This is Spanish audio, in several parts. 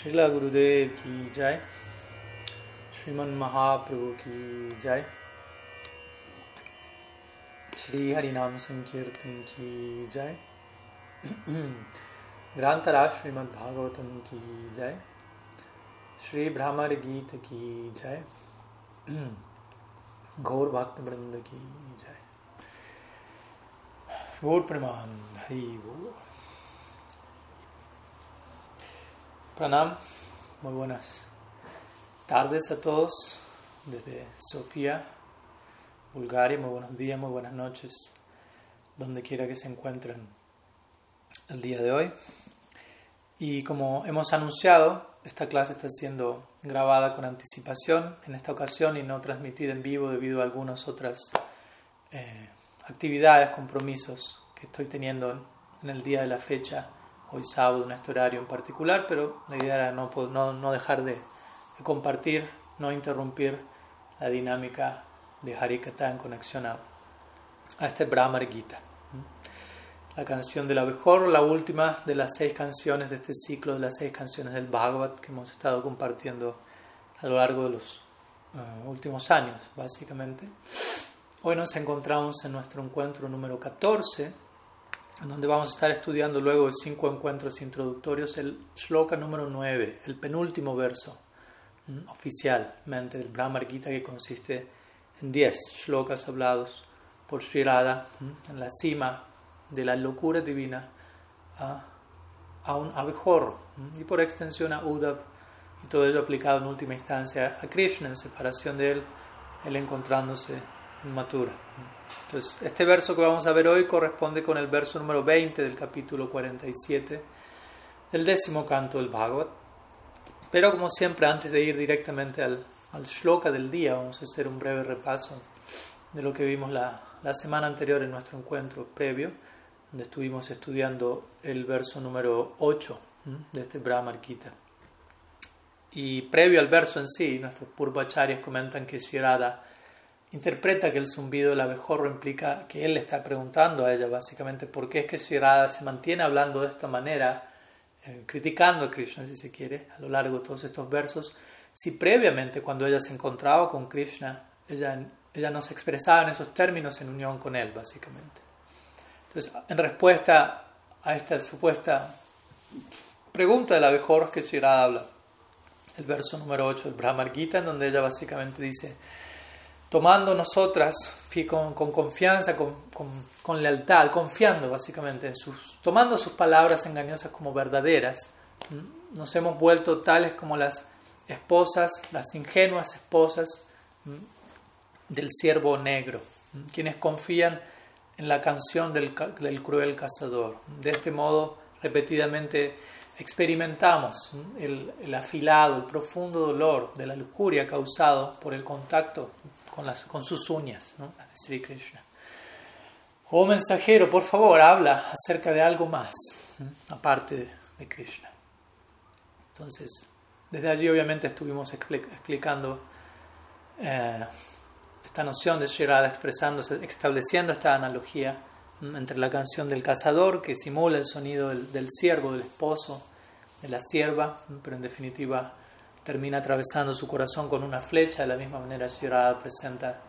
Srila Gurudev ki jai, Sriman Mahaprabhu ki jai, Shri Harinam Sankirtan ki jai, Grantara Srimad Bhagavatam ki jai, Shri Brahmar Gita ki jai, Gaur Bhakta Vrinda ki jai. Gaur Praman Hari Gaur. Pranam, muy buenas tardes a todos. Desde Sofía, Bulgaria, muy buenos días, muy buenas noches, donde quiera que se encuentren el día de hoy. Y como hemos anunciado, esta clase está siendo grabada con anticipación en esta ocasión y no transmitida en vivo debido a algunas otras eh, actividades, compromisos que estoy teniendo en el día de la fecha hoy sábado en este horario en particular, pero la idea era no, no, no dejar de, de, compartir, no interrumpir la dinámica de Harikata en conexión a, a este Brahmar Gita. La canción del abejorro, la última de las seis canciones de este ciclo de las seis canciones del Bhagavad que hemos estado compartiendo a lo largo de los uh, últimos años, básicamente. Hoy nos encontramos en nuestro encuentro número 14 en donde vamos a estar estudiando luego de cinco encuentros introductorios el shloka número 9, el penúltimo verso oficialmente del Brahmar Gita que consiste en 10 shlokas hablados por Sri Radha en la cima de la locura divina a, un abejorro y por extensión a Uddhav y todo ello aplicado en última instancia a Krishna en separación de él, él encontrándose en Mathura. Entonces, este verso que vamos a ver hoy corresponde con el verso número 20 del capítulo 47 del décimo canto del Bhagavad. Pero como siempre, antes de ir directamente al, al shloka del día, vamos a hacer un breve repaso de lo que vimos la, la semana anterior en nuestro encuentro previo, donde estuvimos estudiando el verso número 8 de este Brahmar Gita. Y previo al verso en sí, nuestros purvacharyas comentan que Shirada interpreta que el zumbido del abejorro implica que él le está preguntando a ella básicamente por qué es que Shirada se mantiene hablando de esta manera, eh, criticando a Krishna si se quiere, a lo largo de todos estos versos, si previamente cuando ella se encontraba con Krishna, ella, ella no se expresaba en esos términos en unión con él básicamente. Entonces, en respuesta a esta supuesta pregunta del abejorro que Shirada habla, el verso número 8 del Brahmar Gita, en donde ella básicamente dice, tomando nosotras con, con confianza, con, con, con, lealtad, confiando básicamente en sus, tomando sus palabras engañosas como verdaderas, nos hemos vuelto tales como las esposas, las ingenuas esposas del siervo negro, quienes confían en la canción del, del cruel cazador. De este modo, repetidamente experimentamos el, el afilado, el profundo dolor de la lujuria causado por el contacto con, sus uñas, ¿no? de Sri Krishna. Oh mensajero, por favor, habla acerca de algo más, aparte de, Krishna. Entonces, desde allí obviamente estuvimos explicando eh, esta noción de Shirada expresándose, estableciendo esta analogía entre la canción del cazador, que simula el sonido del, del siervo, del esposo, de la sierva, pero en definitiva termina atravesando su corazón con una flecha, de la misma manera Shirada presenta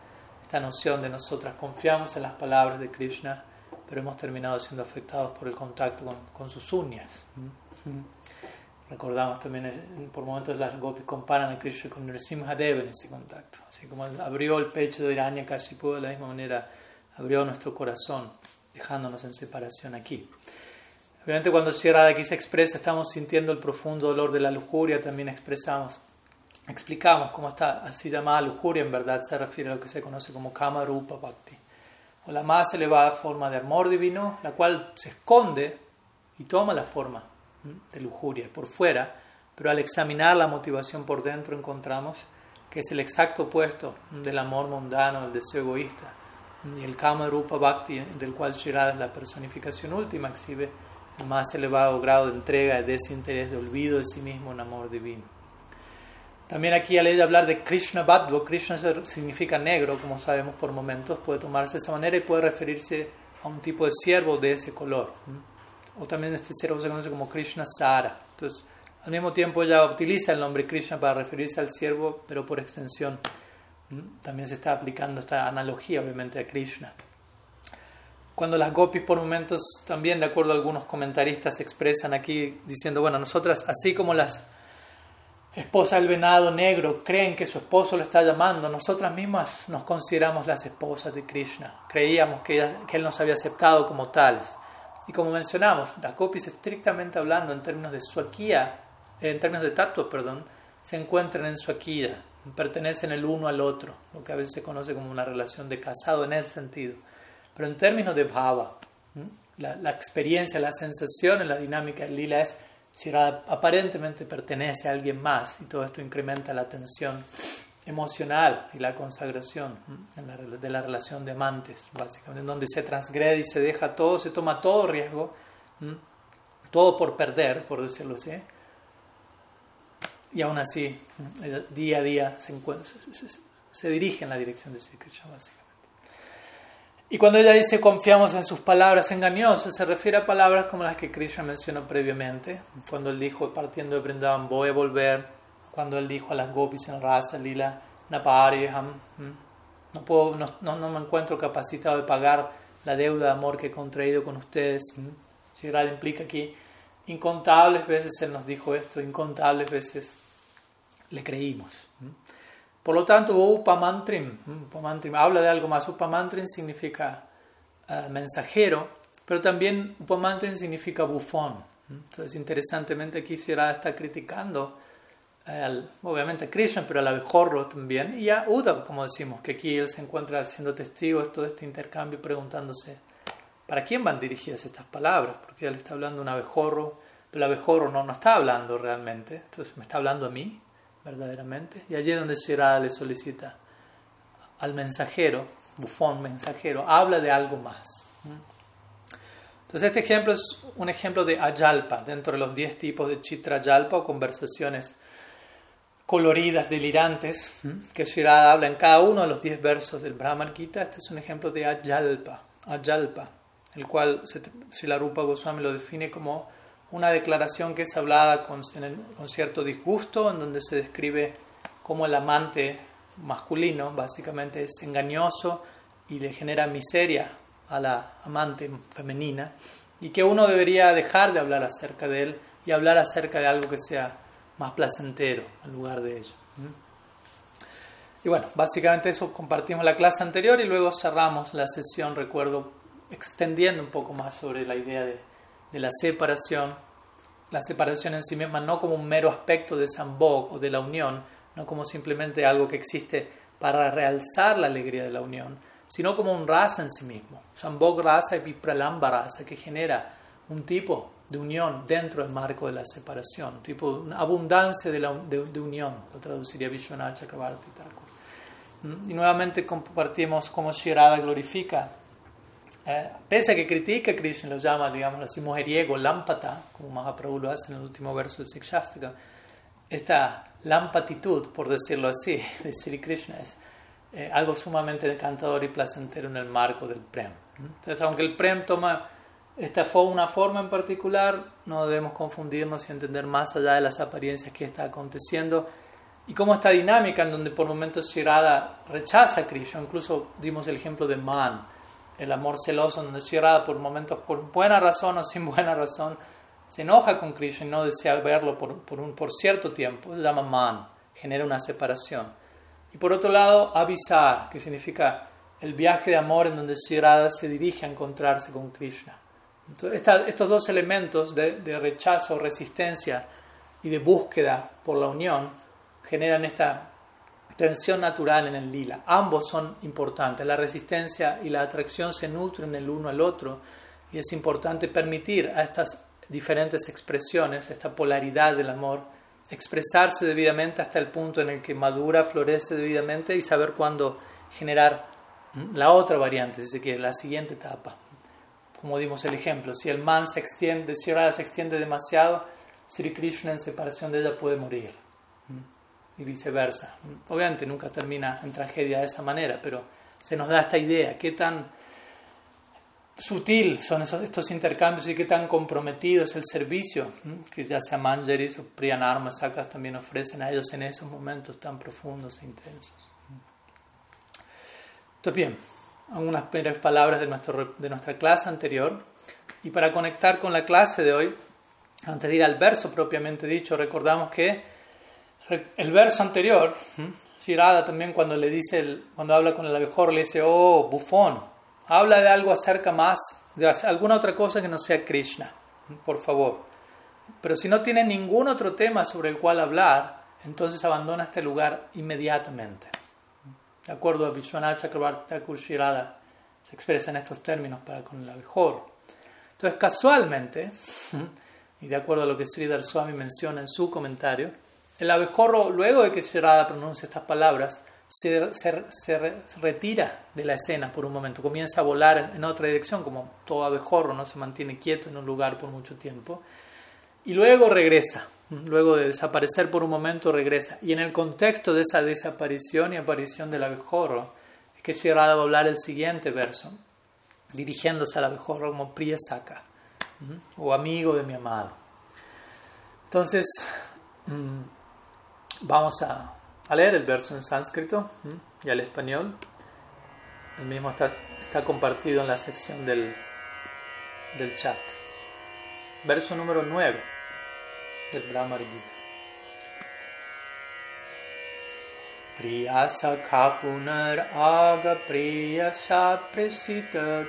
esta noción de nosotras confiamos en las palabras de Krishna, pero hemos terminado siendo afectados por el contacto con, con sus uñas. Recordamos también, por momentos las gopis comparan a Krishna con Nrsimhadev en ese contacto. Así como abrió el pecho de Hiranyakashipu, de la misma manera abrió nuestro corazón, dejándonos en separación aquí. Obviamente cuando Shirada aquí se expresa, estamos sintiendo el profundo dolor de la lujuria, también expresamos, explicamos cómo esta así llamada lujuria en verdad se refiere a lo que se conoce como Kama Rupa Bhakti, o la más elevada forma de amor divino, la cual se esconde y toma la forma de lujuria por fuera, pero al examinar la motivación por dentro encontramos que es el exacto opuesto del amor mundano, el deseo egoísta, y el Kama Rupa Bhakti, del cual Shirada es la personificación última, exhibe más elevado grado de entrega, de desinterés, de olvido de sí mismo, un amor divino. También aquí al hablar de Krishna Bhadva, Krishna significa negro, como sabemos por momentos, puede tomarse de esa manera y puede referirse a un tipo de siervo de ese color. O también este siervo se conoce como Krishna Sara. Entonces, Al mismo tiempo ella utiliza el nombre Krishna para referirse al siervo, pero por extensión también se está aplicando esta analogía obviamente a Krishna. Cuando las gopis por momentos también, de acuerdo a algunos comentaristas, expresan aquí diciendo, bueno, nosotras, así como las esposas del venado negro creen que su esposo lo está llamando, nosotras mismas nos consideramos las esposas de Krishna. Creíamos que, que él nos había aceptado como tales. Y como mencionamos, las gopis estrictamente hablando en términos de suakia, en términos de tatua, perdón, se encuentran en suakia, pertenecen el uno al otro, lo que a veces se conoce como una relación de casado en ese sentido. Pero en términos de bhava, la, la experiencia, la sensación en la dinámica del lila es si aparentemente pertenece a alguien más y todo esto incrementa la tensión emocional y la consagración de la relación de amantes, básicamente, en donde se transgrede y se deja todo, se toma todo riesgo, todo por perder, por decirlo así, y aún así, día a día se, dirige en la dirección de Sri Krishna, básicamente. Y cuando ella dice confiamos en sus palabras engañosas, se refiere a palabras como las que Krishna mencionó previamente, cuando él dijo, partiendo de Brindavan, voy a volver, cuando él dijo a las gopis en Rasa, Lila, Napariham, no, puedo, no, no, me encuentro capacitado de pagar la deuda de amor que he contraído con ustedes. Shigrad implica aquí, incontables veces él nos dijo esto, incontables veces le creímos. Por lo tanto, upamantrim, upamantrim habla de algo más. Upamantrim significa uh, mensajero, pero también upamantrim significa bufón. Entonces, interesantemente, aquí Sierra está criticando, al, obviamente a Krishna, pero al abejorro también, y a Uddhav, como decimos, que aquí él se encuentra siendo testigo de todo este intercambio, preguntándose, ¿para quién van dirigidas estas palabras? Porque él está hablando de un abejorro, pero el abejorro no, no está hablando realmente, entonces me está hablando a mí verdaderamente. Y allí es donde Shirada le solicita al mensajero, bufón mensajero, habla de algo más. Entonces este ejemplo es un ejemplo de ayalpa, dentro de los 10 tipos de chitra ayalpa o conversaciones coloridas, delirantes, que Shirada habla en cada uno de los 10 versos del Brahman Gita. Este es un ejemplo de ayalpa, ayalpa, el cual Rupa Goswami lo define como una declaración que es hablada con, cierto disgusto, en donde se describe cómo el amante masculino básicamente es engañoso y le genera miseria a la amante femenina, y que uno debería dejar de hablar acerca de él y hablar acerca de algo que sea más placentero en lugar de ello. Y bueno, básicamente eso compartimos la clase anterior y luego cerramos la sesión, recuerdo, extendiendo un poco más sobre la idea de de la separación, la separación en sí misma no como un mero aspecto de Sambhog o de la unión, no como simplemente algo que existe para realzar la alegría de la unión, sino como un rasa en sí mismo. Sambhog rasa y vipralamba rasa, que genera un tipo de unión dentro del marco de la separación, tipo una abundancia de, unión, lo traduciría Vishwanath Chakrabarti ¿Mm? Y nuevamente compartimos cómo Shirada glorifica eh, pese a que critica Krishna, lo llama, digamos así, mujeriego, lámpata, como Mahaprabhu lo hace en el último verso de Sikshastika, esta lampatitud, por decirlo así, de Sri Krishna es eh, algo sumamente encantador y placentero en el marco del Prem. Entonces, aunque el Prem toma esta una forma en particular, no debemos confundirnos y entender más allá de las apariencias que está aconteciendo y cómo esta dinámica en donde por momentos Shirada rechaza a Krishna, incluso dimos el ejemplo de Man, el amor celoso, donde Shirada por momentos, por buena razón o sin buena razón, se enoja con Krishna y no desea verlo por, por, un, por cierto tiempo, se llama man, genera una separación. Y por otro lado, avisar, que significa el viaje de amor en donde Shirada se dirige a encontrarse con Krishna. Entonces, estos dos elementos de, de rechazo, resistencia y de búsqueda por la unión generan esta tensión natural en el lila. Ambos son importantes. La resistencia y la atracción se nutren el uno al otro y es importante permitir a estas diferentes expresiones, esta polaridad del amor, expresarse debidamente hasta el punto en el que madura, florece debidamente y saber cuándo generar la otra variante, si se quiere, la siguiente etapa. Como dimos el ejemplo, si el man se extiende, si ahora se extiende demasiado, Sri Krishna en separación de ella puede morir y viceversa. Obviamente nunca termina en tragedia de esa manera, pero se nos da esta idea, qué tan sutil son esos, estos intercambios y qué tan comprometido es el servicio que ya sea Manjaris o Priyanarma Sakas también ofrecen a ellos en esos momentos tan profundos e intensos. Entonces, bien, algunas primeras palabras de, nuestro, de nuestra clase anterior. Y para conectar con la clase de hoy, antes de ir al verso propiamente dicho, recordamos que el verso anterior, Shirada también cuando le dice, cuando habla con el abejor, le dice, oh, bufón, habla de algo acerca más, de alguna otra cosa que no sea Krishna, por favor. Pero si no tiene ningún otro tema sobre el cual hablar, entonces abandona este lugar inmediatamente. De acuerdo a Vishwanath Chakrabarti Shirada, se expresa en estos términos para con el abejor. Entonces, casualmente, y de acuerdo a lo que Sridhar Swami menciona en su comentario, el abejorro, luego de que Shirada pronuncia estas palabras, se, se, retira de la escena por un momento, comienza a volar en, otra dirección, como todo abejorro no se mantiene quieto en un lugar por mucho tiempo, y luego regresa, luego de desaparecer por un momento regresa. Y en el contexto de esa desaparición y aparición del abejorro, es que Shirada va a hablar el siguiente verso, dirigiéndose al abejorro como Priyasaka, o amigo de mi amado. Entonces, mm, Vamos a, leer el verso en sánscrito y al español. El mismo está, está compartido en la sección del, del chat. Verso número 9 del Brahma Gita. Priya sakha punar aga priya sa prasita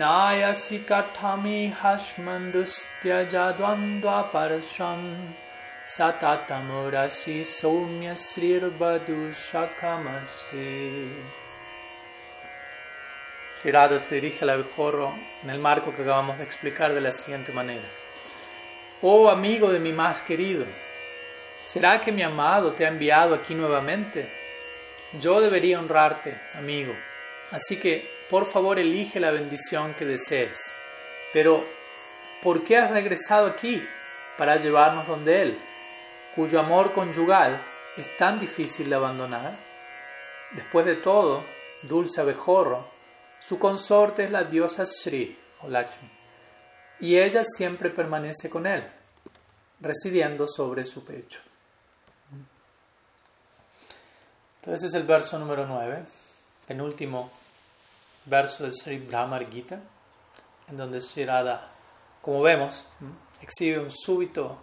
नायसि कथमि हस्मन्दुस्त्यजद्वन्द्वपरशं सततमुरसि सौम्यश्रीर्वधुशखमस्ति Shirada se dirige al abejorro en el marco que acabamos de explicar de la siguiente manera. Oh amigo de mi más querido, ¿será que mi amado te ha enviado aquí nuevamente? Yo debería honrarte, amigo. Así que por favor elige la bendición que desees. Pero, ¿por qué has regresado aquí para llevarnos donde Él, cuyo amor conyugal es tan difícil de abandonar? Después de todo, dulce abejorro, su consorte es la diosa Sri o Lakshmi, y ella siempre permanece con Él, residiendo sobre su pecho. Entonces es el verso número 9, penúltimo verso del Sri Brahmar Gita, en donde Sri Radha, como vemos, exhibe un súbito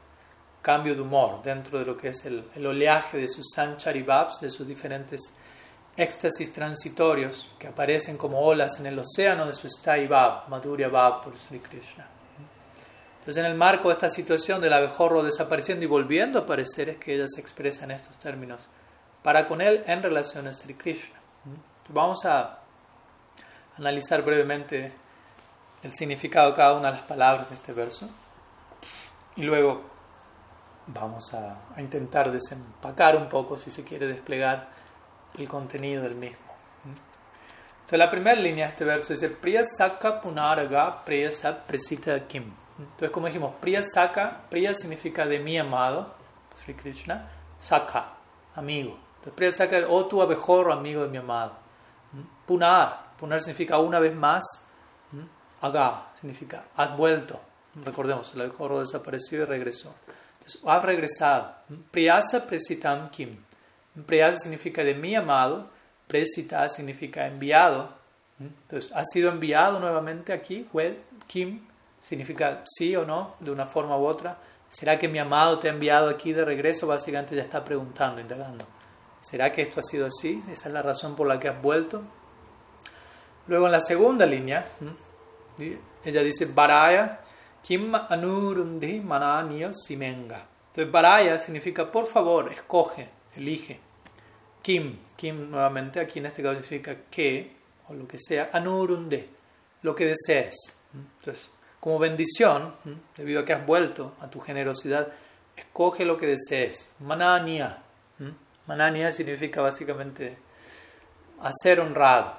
cambio de humor dentro de lo que es el, oleaje de sus Sanchari Babs, de sus diferentes éxtasis transitorios que aparecen como olas en el océano de su Stai Bab, Madhurya Bab por Sri Krishna. Entonces, en el marco de esta situación del abejorro desapareciendo y volviendo a aparecer, es que ella se expresa en estos términos para con él en relación a Sri Krishna. Vamos a analizar brevemente el significado de cada una de las palabras de este verso y luego vamos a, intentar desempacar un poco, si se quiere desplegar el contenido del mismo. Entonces la primera línea de este verso dice Priya Saka Punaraga Priya Presita Kim. Entonces como dijimos, Priya Saka, Priya significa de mi amado, Sri Krishna, Saka, amigo. Entonces Priya Saka, oh tu abejorro, amigo de mi amado. Punar, Punar significa una vez más. Aga significa has vuelto. Recordemos, el abejorro desapareció y regresó. Entonces, has regresado. Priyasa presitam kim. Priyasa significa de mi amado. Presita significa enviado. Entonces, has sido enviado nuevamente aquí. Kim significa sí o no, de una forma u otra. ¿Será que mi amado te ha enviado aquí de regreso? Básicamente ya está preguntando, indagando. ¿Será que esto ha sido así? ¿Esa es la razón por la que has vuelto? Luego en la segunda línea, ella dice Baraya Kim Anurundi Mananiya Simenga. Entonces Baraya significa por favor, escoge, elige. Kim, Kim nuevamente aquí en este caso significa que, o lo que sea, Anurunde, lo que desees. Entonces, como bendición, debido a que has vuelto a tu generosidad, escoge lo que desees. Manania. Manania significa básicamente hacer honrado.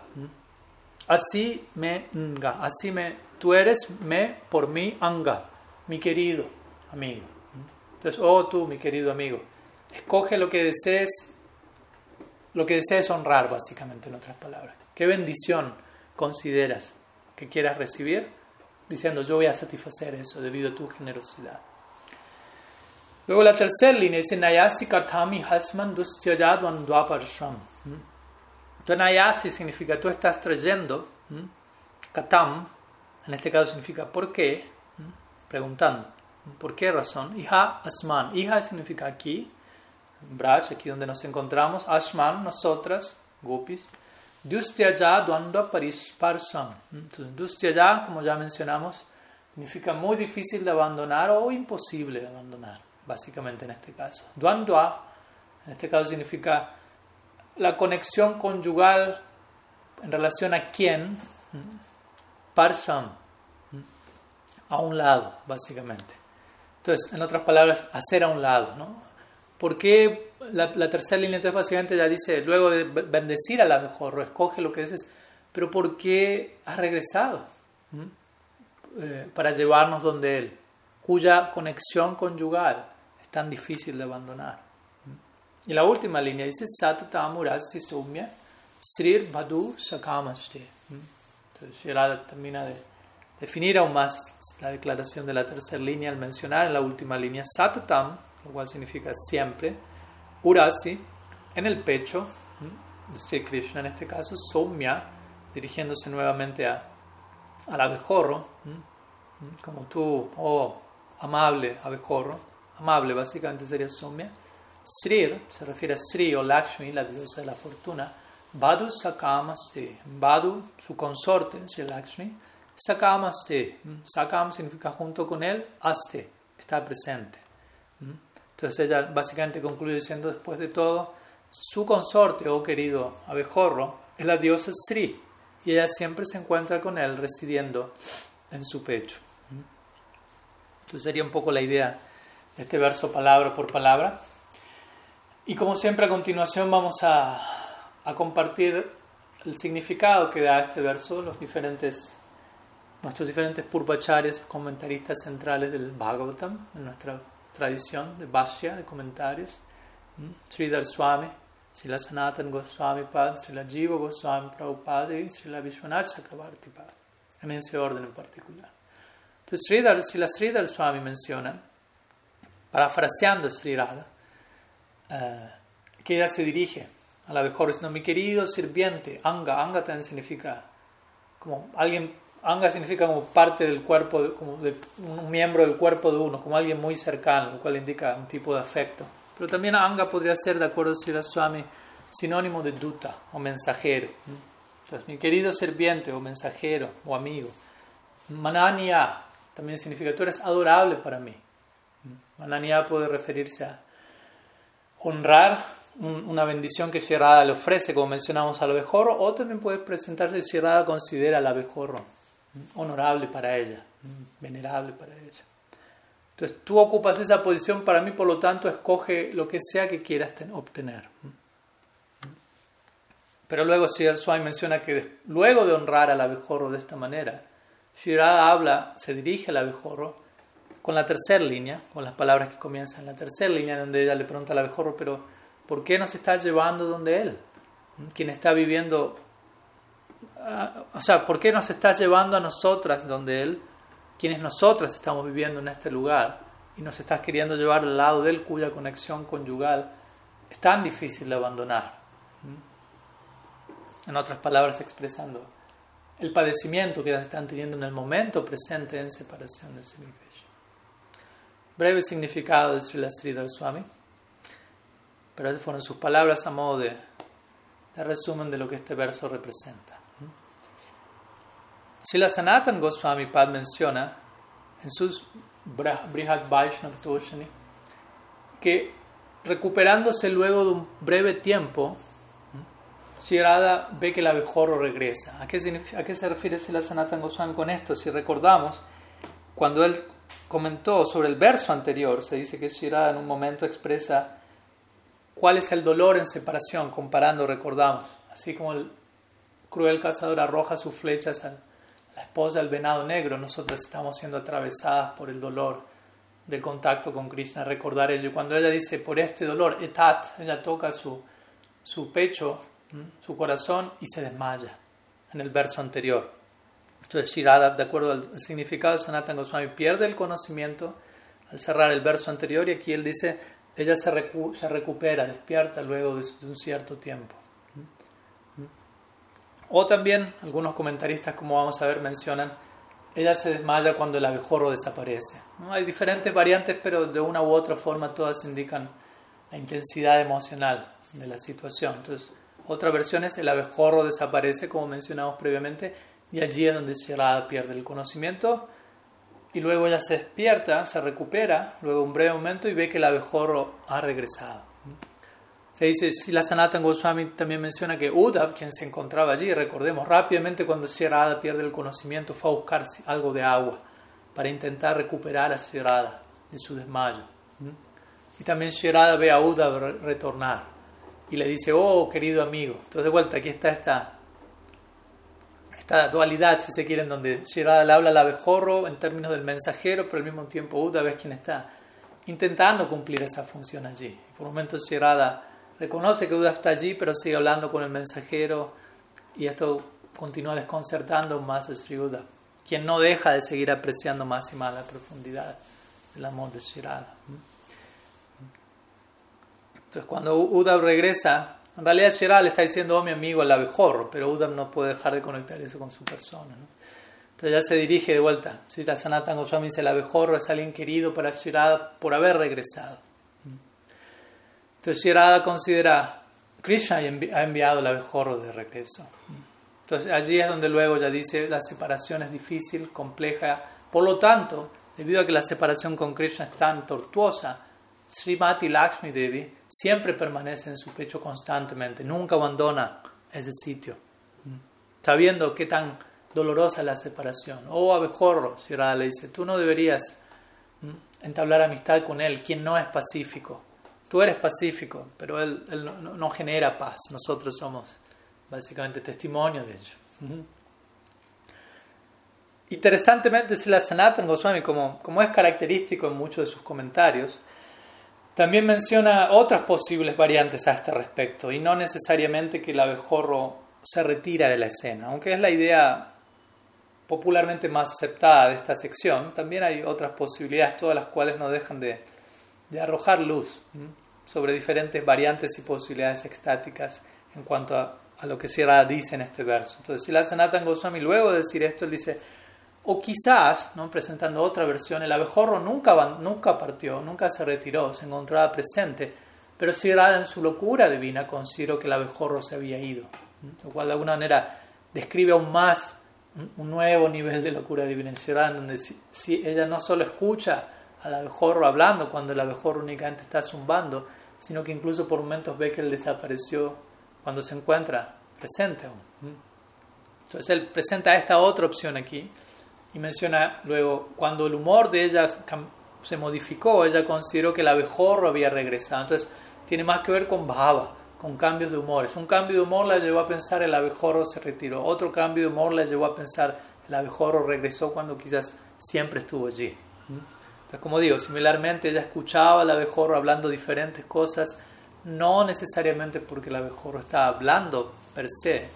Así me anga, así me, tú eres me por mí anga, mi querido amigo. Entonces, oh tú, mi querido amigo, escoge lo que desees lo que desees honrar, básicamente, en otras palabras. ¿Qué bendición consideras que quieras recibir? Diciendo, yo voy a satisfacer eso debido a tu generosidad. Luego la tercera línea dice, Nayasi Katami Hasman Dustyajadwandwaparsham. Entonces, Nayasi significa tú estás trayendo, Katam, en este caso significa ¿por qué? Preguntando, ¿por qué razón? Iha Asman. Iha significa aquí, Braj, aquí donde nos encontramos. Asman, nosotras, gopis. Dustyaja Dwandva Parisparsam. Entonces, Dustyaja, como ya mencionamos, significa muy difícil de abandonar o imposible de abandonar, básicamente en este caso. Dwandva, en este caso significa la conexión conyugal en relación a quién, parsam, a un lado, básicamente. Entonces, en otras palabras, hacer a un lado. ¿no? ¿Por qué la, tercera línea? Entonces, básicamente ya dice, luego de bendecir a la mejor, escoge lo que dices, pero ¿por qué has regresado? Eh, para llevarnos donde Él, cuya conexión conyugal es tan difícil de abandonar. Y la última línea dice, Sat Tamurasi Soumya Srir Badu Sakamashte. Entonces, Shirada termina de definir aún más la declaración de la tercera línea al mencionar en la última línea Satatam, lo cual significa siempre, Urasi, en el pecho, de Sri Krishna en este caso, Soumya, dirigiéndose nuevamente a, al abejorro, como tú, oh amable abejorro, amable básicamente sería Soumya. Srir se refiere a Sri o Lakshmi, la diosa de la fortuna. Badu Sakamaste, Badu, su consorte, Sri Lakshmi. Sakamaste, Sakam significa junto con él, Aste, está presente. Entonces ella básicamente concluye diciendo, después de todo, su consorte, oh querido abejorro, es la diosa Sri, y ella siempre se encuentra con él residiendo en su pecho. Entonces sería un poco la idea de este verso palabra por palabra. Y como siempre a continuación vamos a, a compartir el significado que da este verso, los diferentes, nuestros diferentes purvachares, comentaristas centrales del Bhagavatam, en nuestra tradición de Bhashya, de comentarios, Sridhar Swami, Srila Sanatan Goswami Pad, Srila Jiva Goswami Prabhupada y Srila Vishwanath Chakravarti Pad, en ese orden en particular. Entonces Sridhar, Srila Sridhar Swami menciona, parafraseando Sri Radha, eh, que ella se dirige a la mejor diciendo, mi querido sirviente, Anga, Anga también significa como alguien, Anga significa como parte del cuerpo, como de, un miembro del cuerpo de uno, como alguien muy cercano, lo cual indica un tipo de afecto. Pero también Anga podría ser, de acuerdo a Sri Swami, sinónimo de duta o mensajero. Entonces, mi querido sirviente o mensajero o amigo. Manania también significa, tú eres adorable para mí. Manania puede referirse a honrar una bendición que Shirada le ofrece, como mencionamos al abejorro, o también puede presentarse si Shirada considera al abejorro honorable para ella, venerable para ella. Entonces tú ocupas esa posición para mí, por lo tanto, escoge lo que sea que quieras obtener. Pero luego Sri Swami menciona que luego de honrar al abejorro de esta manera, Shirada habla, se dirige al abejorro con la tercera línea, con las palabras que comienzan en la tercera línea, donde ella le pregunta al abejorro, pero ¿por qué nos está llevando donde él? Quien está viviendo, o sea, ¿por qué nos está llevando a nosotras donde él? Quienes nosotras estamos viviendo en este lugar y nos estás queriendo llevar al lado de él cuya conexión conyugal es tan difícil de abandonar. En otras palabras, expresando el padecimiento que ellas están teniendo en el momento presente en separación del Semi breve significado de Srila Sridhar Swami, pero esas fueron sus palabras a modo de, resumen de lo que este verso representa. Srila Sanatan Goswami Pad menciona en sus Brihad Vaishnav que recuperándose luego de un breve tiempo, Shirada ve que el abejorro regresa. ¿A qué, ¿A qué se refiere Srila Sanatan Goswami con esto? Si recordamos, cuando él comentó sobre el verso anterior, se dice que Shirada en un momento expresa cuál es el dolor en separación, comparando, recordamos, así como el cruel cazador arroja sus flechas a la esposa del venado negro, nosotras estamos siendo atravesadas por el dolor del contacto con Krishna, recordar ello. Cuando ella dice por este dolor, etat, ella toca su pecho, su corazón y se desmaya en el verso anterior. Entonces Shirada, de acuerdo al significado de Sanatan Goswami, pierde el conocimiento al cerrar el verso anterior y aquí él dice, ella se, recupera, despierta luego de, un cierto tiempo. O también algunos comentaristas, como vamos a ver, mencionan, ella se desmaya cuando el abejorro desaparece. ¿No? Hay diferentes variantes, pero de una u otra forma todas indican la intensidad emocional de la situación. Entonces, otra versión es el abejorro desaparece, como mencionamos previamente, y allí es donde Shirada pierde el conocimiento y luego ella se despierta, se recupera, luego un breve momento y ve que el abejorro ha regresado. Se dice, si la Sanatan Goswami también menciona que Uddhav, quien se encontraba allí, recordemos, rápidamente cuando Shirada pierde el conocimiento fue a buscar algo de agua para intentar recuperar a Shirada de su desmayo. Y también Shirada ve a Uddhav retornar y le dice, oh querido amigo, entonces de vuelta aquí está esta esta dualidad, si se quiere, en donde Shirada habla al abejorro en términos del mensajero, pero al mismo tiempo Uda es quien está intentando cumplir esa función allí. Por momentos Shirada reconoce que Uda está allí, pero sigue hablando con el mensajero y esto continúa desconcertando más a Sri Uda, quien no deja de seguir apreciando más y más la profundidad del amor de Shirada. Entonces cuando Uda regresa en realidad Shirada le está diciendo, oh mi amigo, al abejorro, pero Udam no puede dejar de conectar eso con su persona. Entonces ya se dirige de vuelta. Si la Sanatan Goswami dice, el abejorro es alguien querido para Shirada por haber regresado. Entonces Shirada considera, Krishna ha enviado el abejorro de regreso. Entonces allí es donde luego ya dice, la separación es difícil, compleja. Por lo tanto, debido a que la separación con Krishna es tan tortuosa, Srimati Lakshmi Devi siempre permanece en su pecho constantemente, nunca abandona ese sitio, sabiendo qué tan dolorosa es la separación. Oh abejorro, Shirada le dice, tú no deberías entablar amistad con él, quien no es pacífico. Tú eres pacífico, pero él, no, genera paz. Nosotros somos básicamente testimonios de ello. Interesantemente, si la Sanatan Goswami, como, como es característico en muchos de sus comentarios, también menciona otras posibles variantes a este respecto y no necesariamente que el abejorro se retira de la escena, aunque es la idea popularmente más aceptada de esta sección, también hay otras posibilidades, todas las cuales no dejan de, arrojar luz sobre diferentes variantes y posibilidades extáticas en cuanto a, lo que Sierra dice en este verso. Entonces, si la Sanatan Goswami luego de decir esto, él dice, o quizás, ¿no? presentando otra versión, el abejorro nunca, nunca partió, nunca se retiró, se encontraba presente, pero si era en su locura divina consideró que el abejorro se había ido, lo cual de alguna manera describe aún más un nuevo nivel de locura divina en donde si, ella no solo escucha al abejorro hablando cuando el abejorro únicamente está zumbando, sino que incluso por momentos ve que él desapareció cuando se encuentra presente aún. Entonces él presenta esta otra opción aquí, y menciona luego, cuando el humor de ella se modificó, ella consideró que el abejorro había regresado. Entonces, tiene más que ver con bhava, con cambios de humores. Un cambio de humor la llevó a pensar el abejorro se retiró. Otro cambio de humor la llevó a pensar el abejorro regresó cuando quizás siempre estuvo allí. Entonces, como digo, similarmente ella escuchaba al abejorro hablando diferentes cosas, no necesariamente porque el abejorro estaba hablando per se,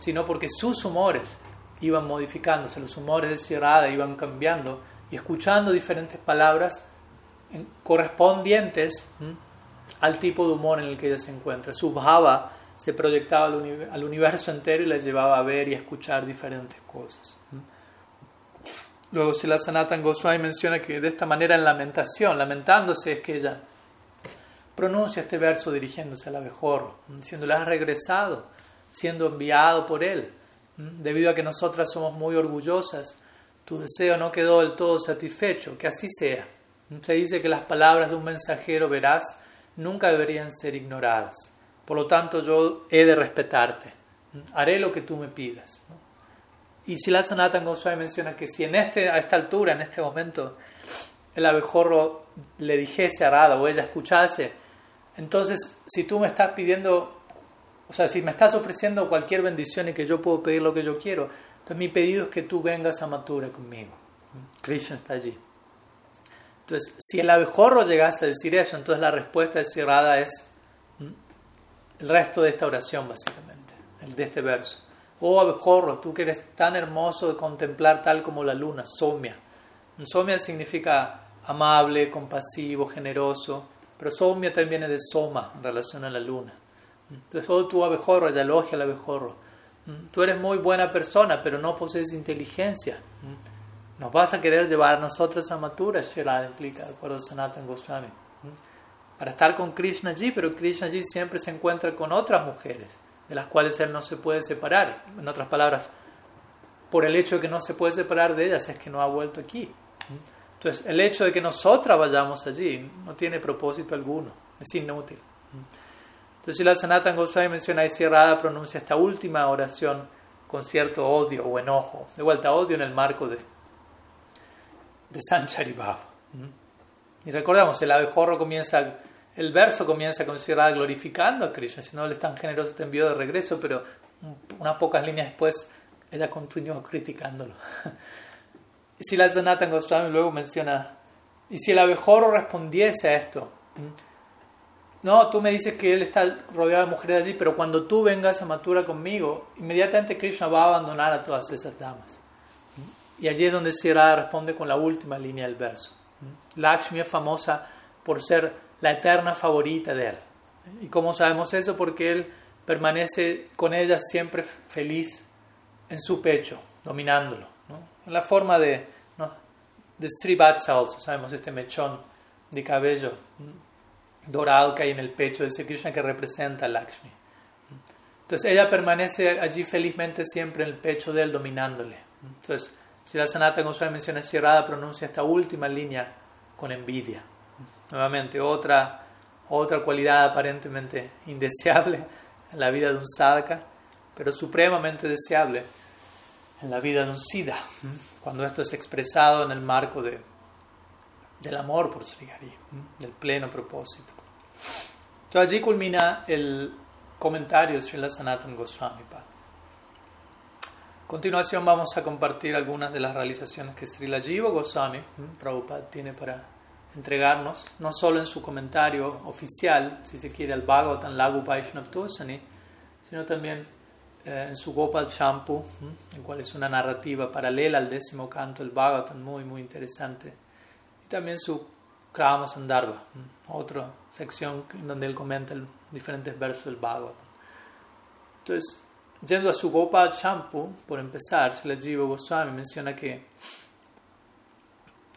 sino porque sus humores iban modificándose, los humores de Shirada iban cambiando y escuchando diferentes palabras correspondientes al tipo de humor en el que ella se encuentra. Su bhava se proyectaba al, universo entero y la llevaba a ver y a escuchar diferentes cosas. Luego, si la Sanatan Goswami menciona que de esta manera en lamentación, lamentándose, es que ella pronuncia este verso dirigiéndose al abejorro, diciéndole, has regresado, siendo enviado por él debido a que nosotras somos muy orgullosas, tu deseo no quedó del todo satisfecho, que así sea. Se dice que las palabras de un mensajero veraz nunca deberían ser ignoradas. Por lo tanto, yo he de respetarte. Haré lo que tú me pidas. Y si la Sanatan Goswami menciona que si en este, a esta altura, en este momento, el abejorro le dijese a Radha o ella escuchase, entonces si tú me estás pidiendo o sea, si me estás ofreciendo cualquier bendición y que yo puedo pedir lo que yo quiero, entonces mi pedido es que tú vengas a Matura conmigo. Krishna está allí. Entonces, si el abejorro llegase a decir eso, entonces la respuesta de es, el resto de esta oración, básicamente, el de este verso. Oh abejorro, tú que eres tan hermoso de contemplar tal como la luna, somia. Somia significa amable, compasivo, generoso, pero somia también viene de soma en relación a la luna. Entonces, oh tú abejorro, ella elogia al abejorro. Tú eres muy buena persona, pero no posees inteligencia. Nos vas a querer llevar a nosotros a Matura, Shirada implica, de acuerdo a Sanatan Goswami. Para estar con Krishna allí, pero Krishna allí siempre se encuentra con otras mujeres de las cuales él no se puede separar. En otras palabras, por el hecho de que no se puede separar de ellas es que no ha vuelto aquí. Entonces, el hecho de que nosotras vayamos allí no tiene propósito alguno, es inútil. Entonces, la Sanatan Goswami menciona ahí cerrada, pronuncia esta última oración con cierto odio o enojo. De vuelta, odio en el marco de, de Sancharibhava. Y recordamos, el abejorro comienza el verso comienza con Sierra glorificando a Krishna, si no él es tan generoso te envió de regreso, pero unas pocas líneas después ella continuó criticándolo. y si la Sanatan Goswami luego menciona, y si el abejorro respondiese a esto, no, tú me dices que él está rodeado de mujeres allí, pero cuando tú vengas a Matura conmigo, inmediatamente Krishna va a abandonar a todas esas damas. Y allí es donde Sierra responde con la última línea del verso. Lakshmi es famosa por ser la eterna favorita de él. ¿Y cómo sabemos eso? Porque él permanece con ella siempre feliz en su pecho, dominándolo. En la forma de, ¿no? de sabemos este mechón de cabello dorado que hay en el pecho de ese Krishna que representa a Lakshmi. Entonces ella permanece allí felizmente siempre en el pecho de él, dominándole. Entonces, si la Sanata Goswami menciona cerrada, pronuncia esta última línea con envidia. Nuevamente, otra, otra cualidad aparentemente indeseable en la vida de un sadhaka, pero supremamente deseable en la vida de un siddha, cuando esto es expresado en el marco de, del amor por Sri Hari, del pleno propósito. Entonces allí culmina el comentario de Srila Sanatan Goswami. A continuación vamos a compartir algunas de las realizaciones que Srila Jiva Goswami, Prabhupada, tiene para entregarnos, no solo en su comentario oficial, si se quiere, al Bhagavatam Lagu Vaishnav sino también eh, en su Gopal Champu, el cual es una narrativa paralela al décimo canto del Bhagavatam, muy, muy interesante. También su Krama Sandarbha, otra sección en donde él comenta diferentes versos del Bhagavatam. Entonces, yendo a su Gopal Champu, por empezar, Sila Jiva Goswami menciona que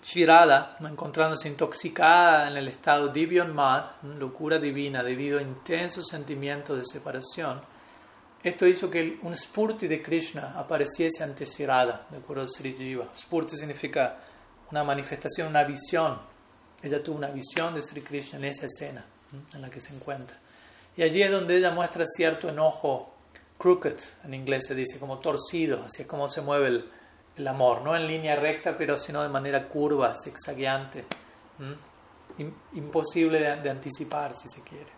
Shirada, encontrándose intoxicada en el estado Divyon Mad, locura divina, debido a intensos sentimientos de separación, esto hizo que un Spurti de Krishna apareciese ante Shirada, de acuerdo a Sri Jiva. Spurti significa una manifestación, una visión. Ella tuvo una visión de Sri Krishna en esa escena en la que se encuentra. Y allí es donde ella muestra cierto enojo, crooked en inglés se dice, como torcido, así es como se mueve el, el amor, no en línea recta, pero sino de manera curva, zigzagueante, imposible de, anticipar si se quiere.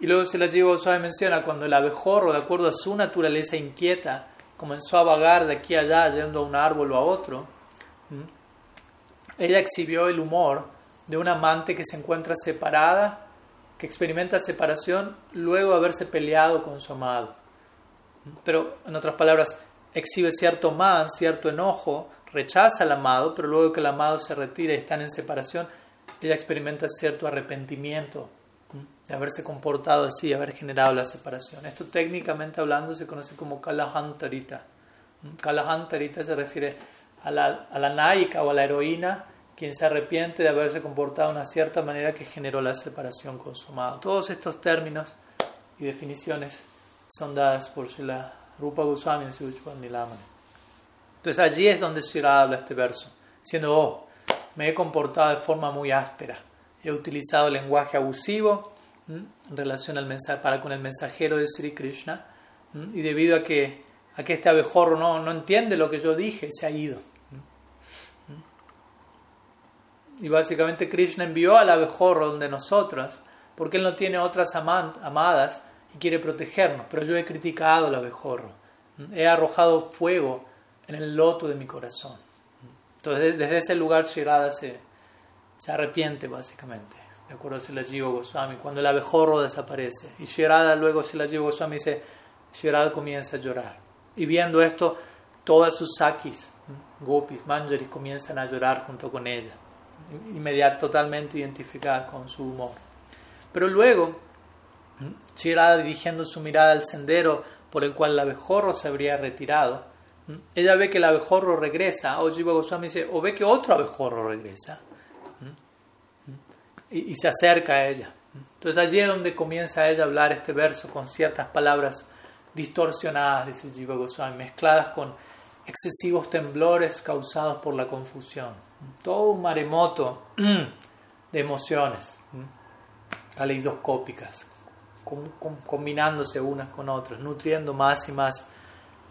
Y luego se la llevo suave menciona cuando el abejorro, de acuerdo a su naturaleza inquieta, comenzó a vagar de aquí a allá, yendo a un árbol o a otro, ella exhibió el humor de una amante que se encuentra separada, que experimenta separación luego de haberse peleado con su amado. Pero, en otras palabras, exhibe cierto man, cierto enojo, rechaza al amado, pero luego que el amado se retira y están en separación, ella experimenta cierto arrepentimiento de haberse comportado así, haber generado la separación. Esto técnicamente hablando se conoce como Kalahantarita. Kalahantarita se refiere a la, a la naika o a la heroína quien se arrepiente de haberse comportado de una cierta manera que generó la separación con su amado. Todos estos términos y definiciones son dadas por la Rupa Goswami en Entonces allí es donde Shira habla este verso, diciendo, oh, me he comportado de forma muy áspera, he utilizado lenguaje abusivo en relación al mensaje, para con el mensajero de Sri Krishna, y debido a que, a que este abejorro no, no entiende lo que yo dije, se ha ido. Y básicamente Krishna envió al abejorro donde nosotros, porque él no tiene otras amadas y quiere protegernos, pero yo he criticado al abejorro, he arrojado fuego en el loto de mi corazón. Entonces desde ese lugar Shirada se, se arrepiente básicamente de acuerdo a Sila Jiva Goswami, cuando el abejorro desaparece. Y Shirada luego Sila Jiva Goswami dice, Shirada comienza a llorar. Y viendo esto, todas sus sakis, gopis, manjaris, comienzan a llorar junto con ella, inmediatamente totalmente identificadas con su humor. Pero luego, Shirada dirigiendo su mirada al sendero por el cual el abejorro se habría retirado, ella ve que el abejorro regresa, o Jiva dice, o ve que otro abejorro regresa y, se acerca a ella. Entonces allí es donde comienza ella a hablar este verso con ciertas palabras distorsionadas, dice Jiva Goswami, mezcladas con excesivos temblores causados por la confusión. Todo un maremoto de emociones caleidoscópicas, combinándose unas con otras, nutriendo más y más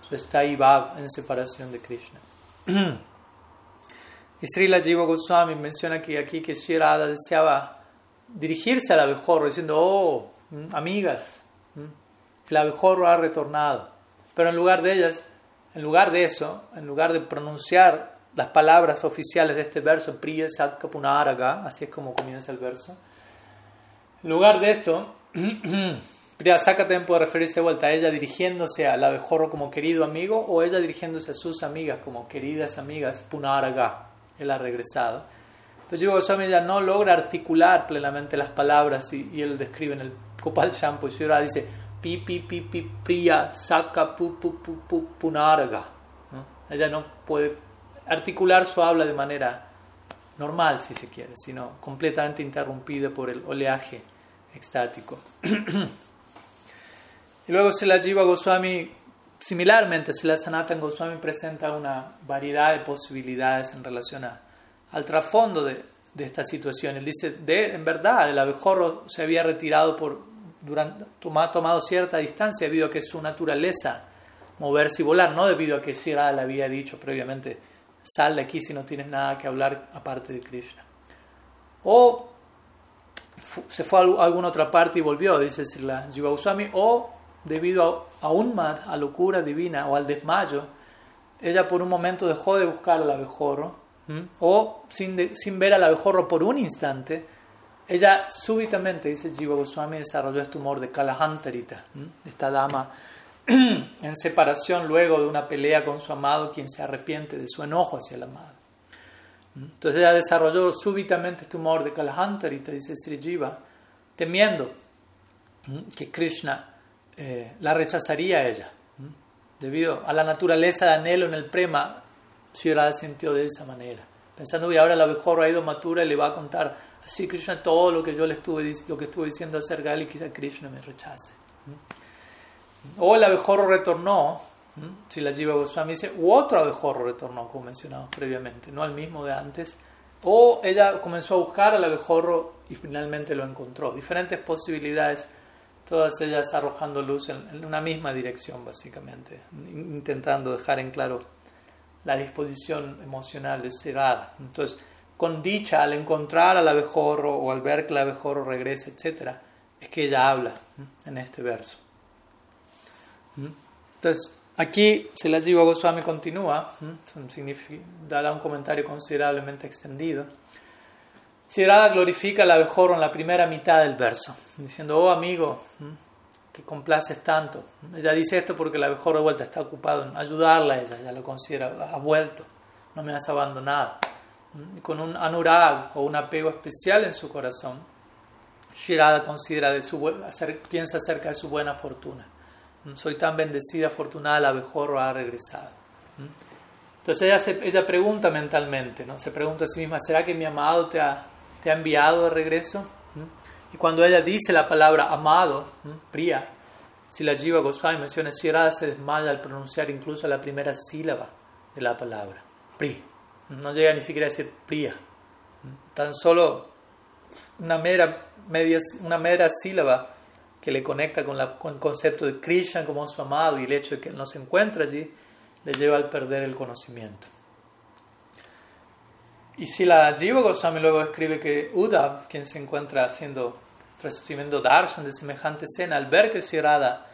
su va en separación de Krishna. Y Srila Jiva Goswami menciona aquí, aquí que Sri deseaba dirigirse al abejorro diciendo, oh, amigas, el abejorro ha retornado. Pero en lugar de ellas, en lugar de eso, en lugar de pronunciar las palabras oficiales de este verso, Priya Punaraga, así es como comienza el verso, en lugar de esto, Priya Satka también puede referirse de vuelta a ella dirigiéndose al abejorro como querido amigo o ella dirigiéndose a sus amigas como queridas amigas Punaraga él ha regresado. Entonces Jiva Goswami ya no logra articular plenamente las palabras y, él describe en el Kopal Shampoo, y dice pi pi pi saka pu pu pu pu punarga. Ella no puede articular su habla de manera normal, si se quiere, sino completamente interrumpida por el oleaje extático. y luego se la Jiva Goswami Similarmente, si la Sanatan Goswami presenta una variedad de posibilidades en relación al trasfondo de, de, esta situación. Él dice, de, en verdad, el abejorro se había retirado por, durante, tomado cierta distancia debido a que su naturaleza moverse y volar, no debido a que Shirada le había dicho previamente, sal de aquí si no tienes nada que hablar aparte de Krishna. O se fue a alguna otra parte y volvió, dice la Jiva Goswami, o debido a, un más, a locura divina o al desmayo, ella por un momento dejó de buscar al abejorro, o sin, sin ver al abejorro por un instante, ella súbitamente, dice Jiva Goswami, desarrolló este humor de Kalahantarita, esta dama en separación luego de una pelea con su amado, quien se arrepiente de su enojo hacia el amado. Entonces ella desarrolló súbitamente este humor de Kalahantarita, dice Sri Jiva, temiendo que Krishna eh, la rechazaría ella. Debido a la naturaleza de anhelo en el prema, si hubiera sintió de esa manera. Pensando que ahora la mejor ha ido matura y le va a contar así Krishna todo lo que yo le estuve, lo que estuve diciendo acerca de él quizá Krishna me rechace. O el abejorro retornó, si la Jiva Goswami dice, u otro abejorro retornó, como mencionamos previamente, no el mismo de antes. O ella comenzó a buscar al abejorro y finalmente lo encontró. Diferentes posibilidades todas ellas arrojando luz en, una misma dirección, básicamente, intentando dejar en claro la disposición emocional de Serada. Entonces, con dicha, al encontrar al abejorro o al ver que el abejorro regresa, etc., es que ella habla en este verso. Entonces, aquí se la lleva Goswami continúa, da un comentario considerablemente extendido. Shirada glorifica al abejorro en la primera mitad del verso, diciendo, oh amigo, que complaces tanto. Ella dice esto porque el abejorro de vuelta está ocupado en ayudarla a ella, ya lo considera, ha vuelto, no me has abandonado. Con un anurag o un apego especial en su corazón, Shirada considera de su, piensa acerca de su buena fortuna. Soy tan bendecida, afortunada, el abejorro ha regresado. Entonces ella, ella pregunta mentalmente, ¿no? se pregunta a sí misma, ¿será que mi amado te ha, enviado de regreso. Y cuando ella dice la palabra amado, Priya, si la Jiva Goswami menciona, Shirada se desmaya al pronunciar incluso la primera sílaba de la palabra, Pri. No llega ni siquiera a decir Priya. Tan solo una mera, media, una mera sílaba que le conecta con, la, con el concepto de Krishna como su amado y el hecho de que él no se encuentra allí, le lleva al perder el conocimiento. Y si la Jiva Goswami luego escribe que Uddhav, quien se encuentra haciendo, recibiendo darshan de semejante escena, al ver que Shirada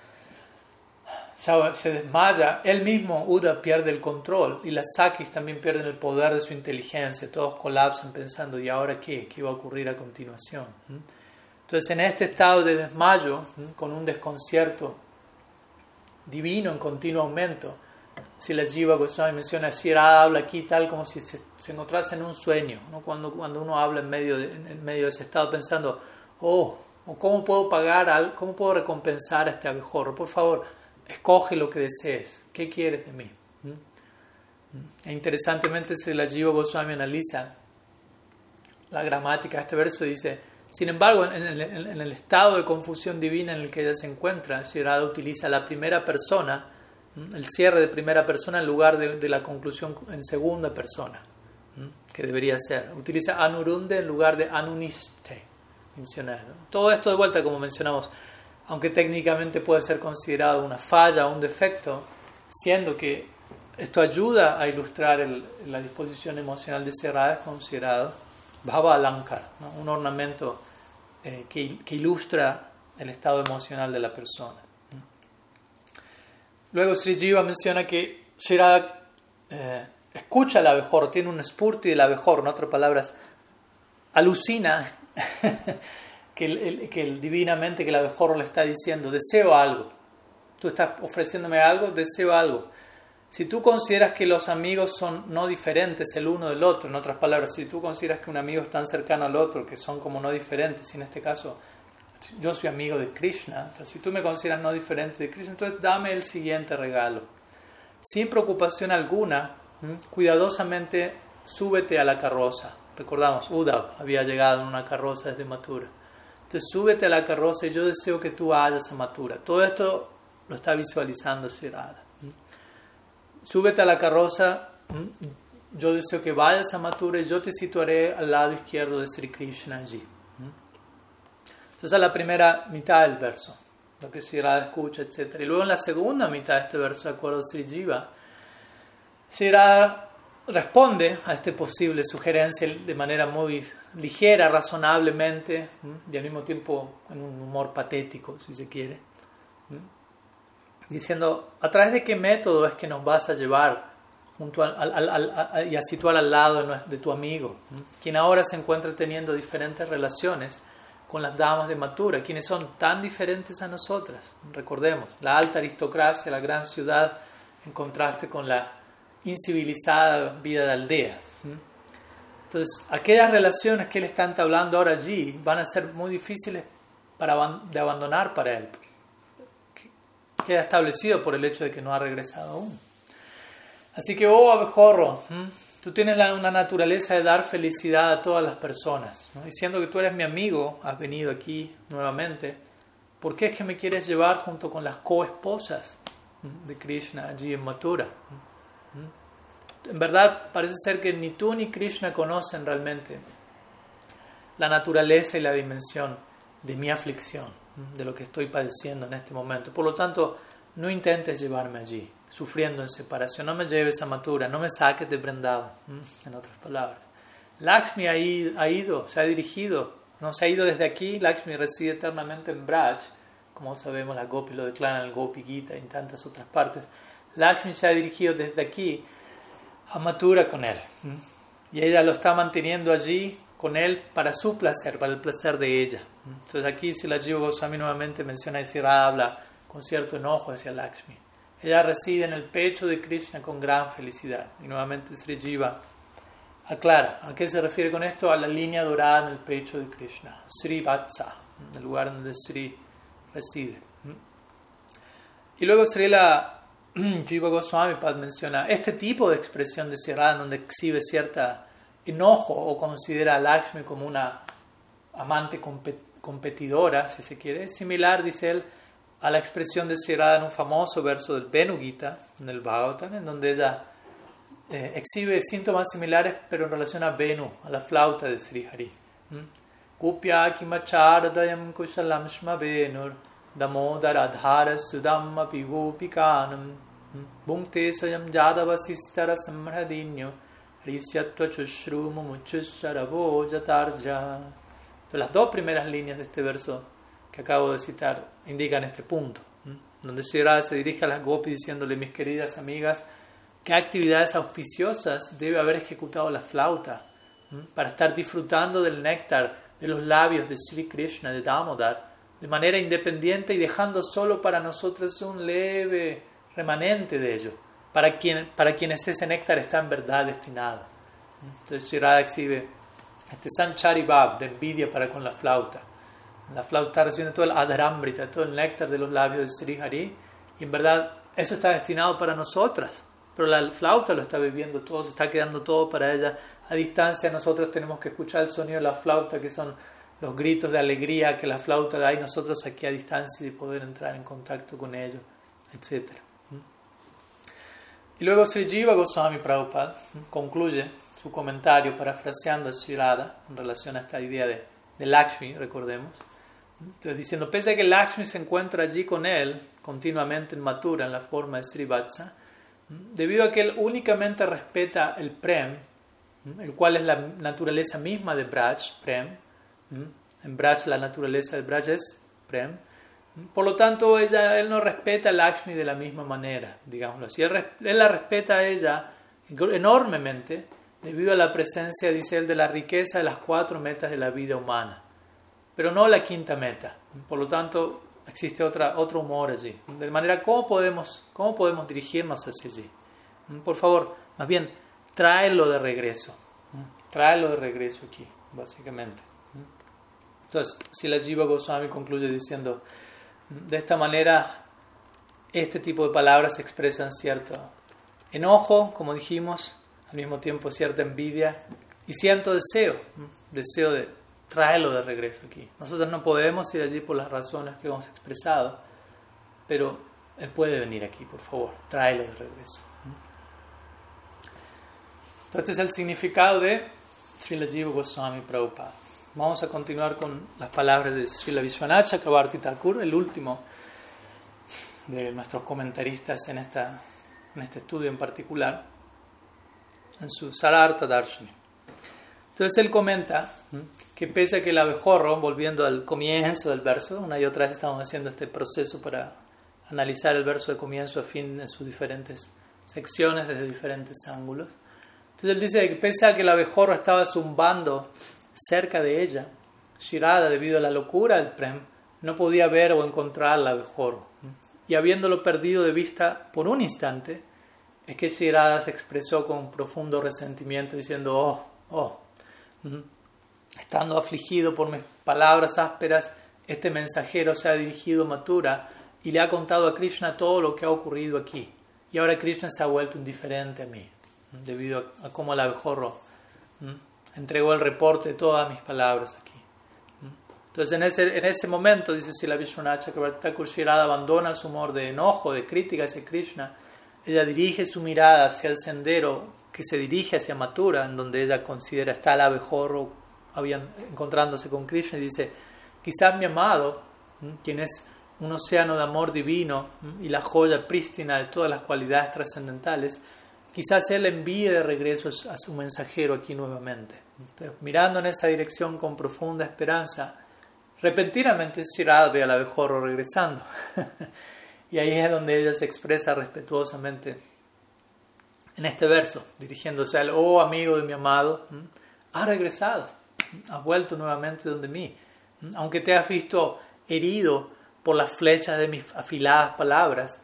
se desmaya, él mismo, Uda, pierde el control y las Sakis también pierden el poder de su inteligencia, todos colapsan pensando, ¿y ahora qué? ¿Qué va a ocurrir a continuación? Entonces, en este estado de desmayo, con un desconcierto divino en continuo aumento, si la Jiva Goswami menciona, si habla aquí tal como si se, encontrase en un sueño, cuando, cuando uno habla en medio, de, en medio de ese estado pensando, oh, ¿cómo puedo pagar, cómo puedo recompensar a este abejorro? Por favor, escoge lo que desees. ¿Qué quieres de mí? ¿Mm? E interesantemente, si la Jiva Goswami analiza la gramática de este verso, dice, sin embargo, en, el estado de confusión divina en el que ella se encuentra, Shirada utiliza la primera persona, el cierre de primera persona en lugar de, la conclusión en segunda persona, que debería ser. Utiliza anurunde en lugar de anuniste. Todo esto de vuelta, como mencionamos, aunque técnicamente puede ser considerado una falla o un defecto, siendo que esto ayuda a ilustrar la disposición emocional de Cerrada, es considerado Bhava Alankar, un ornamento eh, que, ilustra el estado emocional de la persona. Luego Sri Jiva menciona que Shirada eh, escucha al abejorro, tiene un spurti del abejorro, en otras palabras, alucina que, el, que el, divinamente que el abejorro le está diciendo, deseo algo. Tú estás ofreciéndome algo, deseo algo. Si tú consideras que los amigos son no diferentes el uno del otro, en otras palabras, si tú consideras que un amigo es tan cercano al otro, que son como no diferentes, y en este caso yo soy amigo de Krishna, si tú me consideras no diferente de Krishna, entonces dame el siguiente regalo. Sin preocupación alguna, cuidadosamente súbete a la carroza. Recordamos, Uddhav había llegado en una carroza desde Mathura. Entonces súbete a la carroza y yo deseo que tú vayas a Mathura. Todo esto lo está visualizando Shirada. Súbete a la carroza, yo deseo que vayas a Mathura y yo te situaré al lado izquierdo de Sri Krishna allí. Entonces, es la primera mitad del verso, lo que Shirada escucha, etc. Y luego en la segunda mitad de este verso, de acuerdo a Sri Jiva, Shirada responde a esta posible sugerencia de manera muy ligera, razonablemente, y al mismo tiempo en un humor patético, si se quiere, diciendo, ¿a través de qué método es que nos vas a llevar junto al, y a situar al lado de, tu amigo, quien ahora se encuentra teniendo diferentes relaciones con las damas de Matura, quienes son tan diferentes a nosotras? Recordemos, la alta aristocracia, la gran ciudad, en contraste con la incivilizada vida de aldea. Entonces, aquellas relaciones que él está entablando ahora allí van a ser muy difíciles para, de abandonar para él. Queda establecido por el hecho de que no ha regresado aún. Así que, oh abejorro, tú tienes una naturaleza de dar felicidad a todas las personas. Diciendo que tú eres mi amigo, has venido aquí nuevamente. ¿Por qué es que me quieres llevar junto con las coesposas de Krishna allí en Mathura? En verdad parece ser que ni tú ni Krishna conocen realmente la naturaleza y la dimensión de mi aflicción, de lo que estoy padeciendo en este momento. Por lo tanto, no intentes llevarme allí, sufriendo en separación. No me lleves a Matura, no me saques de prendado, en otras palabras. Lakshmi ha ido, se ha dirigido, no se ha ido desde aquí. Lakshmi reside eternamente en Braj, como sabemos, la Gopi lo declara en el Gopi Gita y en tantas otras partes. Lakshmi se ha dirigido desde aquí amatura con él. Y ella lo está manteniendo allí con él para su placer, para el placer de ella. Entonces aquí si la Goswami nuevamente menciona y habla con cierto enojo hacia Lakshmi. Ella reside en el pecho de Krishna con gran felicidad. Y nuevamente Sri Jiva aclara, ¿a qué se refiere con esto? A la línea dorada en el pecho de Krishna, Sri Vatsa, el lugar donde Sri reside. Y luego Sri la Jiva Goswami Pad menciona este tipo de expresión de Sirada donde exhibe cierta enojo o considera a Lakshmi como una amante competidora, si se quiere, es similar, dice él, a la expresión de Sirada en un famoso verso del Venu Gita, en el Bhagavatam, en donde ella eh, exhibe síntomas similares, pero en relación a Venu, a la flauta de Sri Hari. Kupya kimachardayam kushalam shma venur Jadavasistara Samradinyo Risyatva Chushrumu Muchusharabo Jatarja. Las dos primeras líneas de este verso que acabo de citar indican este punto. donde Sri se dirige a las gopis diciéndole, mis queridas amigas, qué actividades auspiciosas debe haber ejecutado la flauta para estar disfrutando del néctar de los labios de Sri Krishna, de Damodar, de manera independiente y dejando solo para nosotros un leve remanente de ello, para, quien, para quienes ese néctar está en verdad destinado. Entonces Sri exhibe este Sanchari Bab de envidia para con la flauta. La flauta recibe todo el adharambrita, todo el néctar de los labios de Sri Hari, y en verdad eso está destinado para nosotras, pero la flauta lo está viviendo todo, se está quedando todo para ella. A distancia nosotros tenemos que escuchar el sonido de la flauta, que son los gritos de alegría que la flauta da, y nosotros aquí a distancia y poder entrar en contacto con ello, etc. Y luego Sri Jiva Goswami Prabhupada concluye su comentario parafraseando a Shirada en relación a esta idea de, de Lakshmi, recordemos. Entonces, diciendo, pese a que Lakshmi se encuentra allí con él continuamente en Matura, en la forma de Srivatsa, debido a que él únicamente respeta el Prem, el cual es la naturaleza misma de Braj, Prem. En Braj la naturaleza de Braj es Prem. Por lo tanto, ella, él no respeta a Lakshmi de la misma manera, digámoslo así. Él, él la respeta a ella enormemente debido a la presencia, dice él, de la riqueza de las cuatro metas de la vida humana pero no la quinta meta. Por lo tanto, existe otra, otro humor allí. De manera, ¿cómo podemos, ¿cómo podemos dirigirnos hacia allí? Por favor, más bien, tráelo de regreso. Tráelo de regreso aquí, básicamente. Entonces, si la Jiva Goswami concluye diciendo, de esta manera, este tipo de palabras expresan cierto enojo, como dijimos, al mismo tiempo cierta envidia y cierto deseo, deseo de tráelo de regreso aquí. Nosotros no podemos ir allí por las razones que hemos expresado, pero Él puede venir aquí, por favor, tráelo de regreso. Entonces, este es el significado de Srila Jiva Goswami Prabhupada. Vamos a continuar con las palabras de Srila Vishwanath Chakrabarti Thakur, el último de nuestros comentaristas en, esta, en este estudio en particular, en su Sarartha Darshani. Entonces él comenta que pese a que el abejorro, volviendo al comienzo del verso, una y otra vez estamos haciendo este proceso para analizar el verso de comienzo a fin en sus diferentes secciones desde diferentes ángulos. Entonces él dice que pese a que el abejorro estaba zumbando cerca de ella, Shirada, debido a la locura del Prem, no podía ver o encontrar al abejorro. Y habiéndolo perdido de vista por un instante, es que Shirada se expresó con profundo resentimiento diciendo, oh, oh, Estando afligido por mis palabras ásperas, este mensajero se ha dirigido a Mathura y le ha contado a Krishna todo lo que ha ocurrido aquí. Y ahora Krishna se ha vuelto indiferente a mí, debido a, cómo el abejorro entregó el reporte de todas mis palabras aquí. Entonces, en ese, en ese momento, dice Sila Vishwanacha, que Thakur abandona su humor de enojo, de crítica hacia Krishna. Ella dirige su mirada hacia el sendero que se dirige hacia Mathura, en donde ella considera está el abejorro encontrándose con Krishna, y dice, quizás mi amado, quien es un océano de amor divino y la joya prístina de todas las cualidades trascendentales, quizás él envíe de regreso a su mensajero aquí nuevamente. mirando en esa dirección con profunda esperanza, repentinamente Shirad ve al abejorro regresando. y ahí es donde ella se expresa respetuosamente en este verso, dirigiéndose al, oh amigo de mi amado, ha regresado, ha vuelto nuevamente donde mí. Aunque te has visto herido por las flechas de mis afiladas palabras,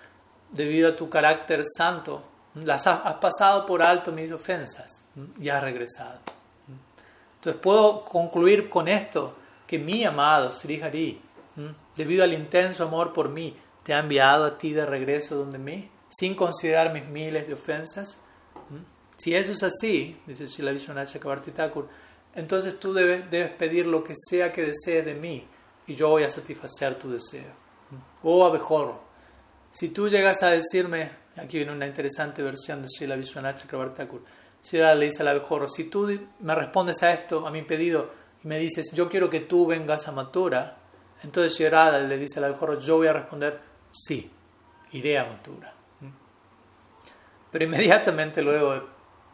debido a tu carácter santo, las has, pasado por alto mis ofensas y has regresado. Entonces puedo concluir con esto que mi amado Sri Hari, debido al intenso amor por mí, te ha enviado a ti de regreso donde mí sin considerar mis miles de ofensas? Si eso es así, dice Shila Vishwanath Thakur, entonces tú debes, debes, pedir lo que sea que desees de mí y yo voy a satisfacer tu deseo. Oh abejorro, si tú llegas a decirme, aquí viene una interesante versión de Shila Vishwanath Thakur, Shila le dice al abejorro, si tú me respondes a esto, a mi pedido, y me dices, yo quiero que tú vengas a Matura, entonces Shirada le dice al abejorro, yo voy a responder, sí, iré a Matura. Pero inmediatamente luego de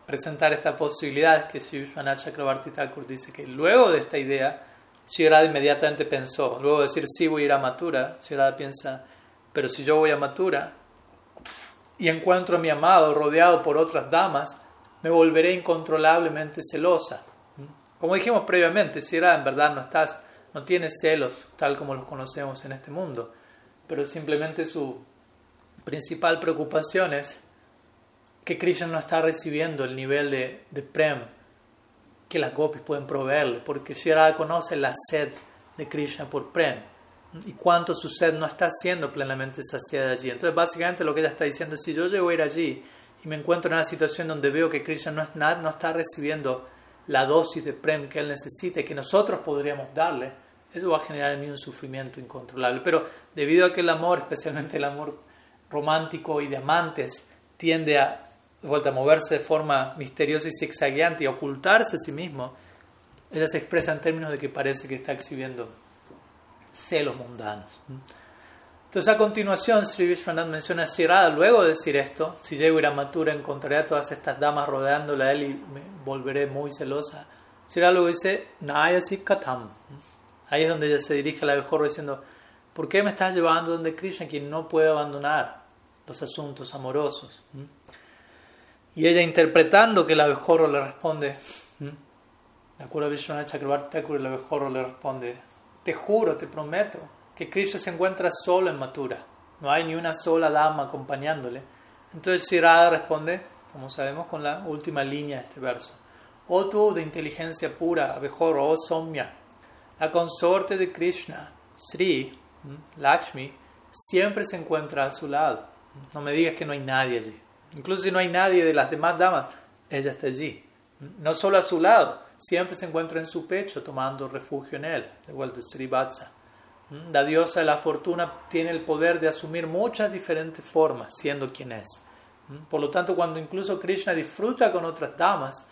presentar esta posibilidad, que Shivanath Chakrabarti Thakur dice que luego de esta idea, Shirada inmediatamente pensó, luego de decir sí voy a ir a Mathura, Shirada piensa, Pero si yo voy a Matura y encuentro a mi amado rodeado por otras damas, me volveré incontrolablemente celosa. Como dijimos previamente, si era en verdad no estás, no tienes celos tal como los conocemos en este mundo, pero simplemente su principal preocupación es que Krishna no está recibiendo el nivel de, prem que las gopis pueden proveerle, porque Shirada conoce la sed de Krishna por prem y cuánto su sed no está siendo plenamente saciada allí. Entonces, básicamente lo que ella está diciendo es: si yo llego a ir allí y me encuentro en una situación donde veo que Krishna no, es, no está recibiendo la dosis de prem que él necesita y que nosotros podríamos darle, eso va a generar en mí un sufrimiento incontrolable. Pero debido a que el amor, especialmente el amor romántico y de amantes, tiende a, vuelta, a moverse de forma misteriosa y zigzagueante y ocultarse a sí mismo, ella se expresa en términos de que parece que está exhibiendo celos mundanos. Entonces, a continuación, Sri Vishwanath menciona a Shirada, luego de decir esto, si llego a ir a Matura, encontraré a todas estas damas rodeándola a él y me volveré muy celosa. Shirada luego dice, Nayasi Katam. Ahí es donde ella se dirige a la abejorro diciendo, ¿por qué me estás llevando donde Krishna, quien no puede abandonar los asuntos amorosos? Y ella interpretando que el abejorro le responde, de acuerdo a Vishwanath Chakrabarti el abejorro le responde, te juro, te prometo, que Krishna se encuentra solo en Matura. No hay ni una sola dama acompañándole. Entonces Shirada responde, como sabemos, con la última línea de este verso. Oh tú de inteligencia pura, abejorro, oh Somya, la consorte de Krishna, Sri, Lakshmi, siempre se encuentra a su lado. No me digas que no hay nadie allí. Incluso si no hay nadie de las demás damas, ella está allí. No solo a su lado, siempre se encuentra en su pecho tomando refugio en él, igual de Sri Vatsa. La diosa de la fortuna tiene el poder de asumir muchas diferentes formas, siendo quien es. Por lo tanto, cuando incluso Krishna disfruta con otras damas,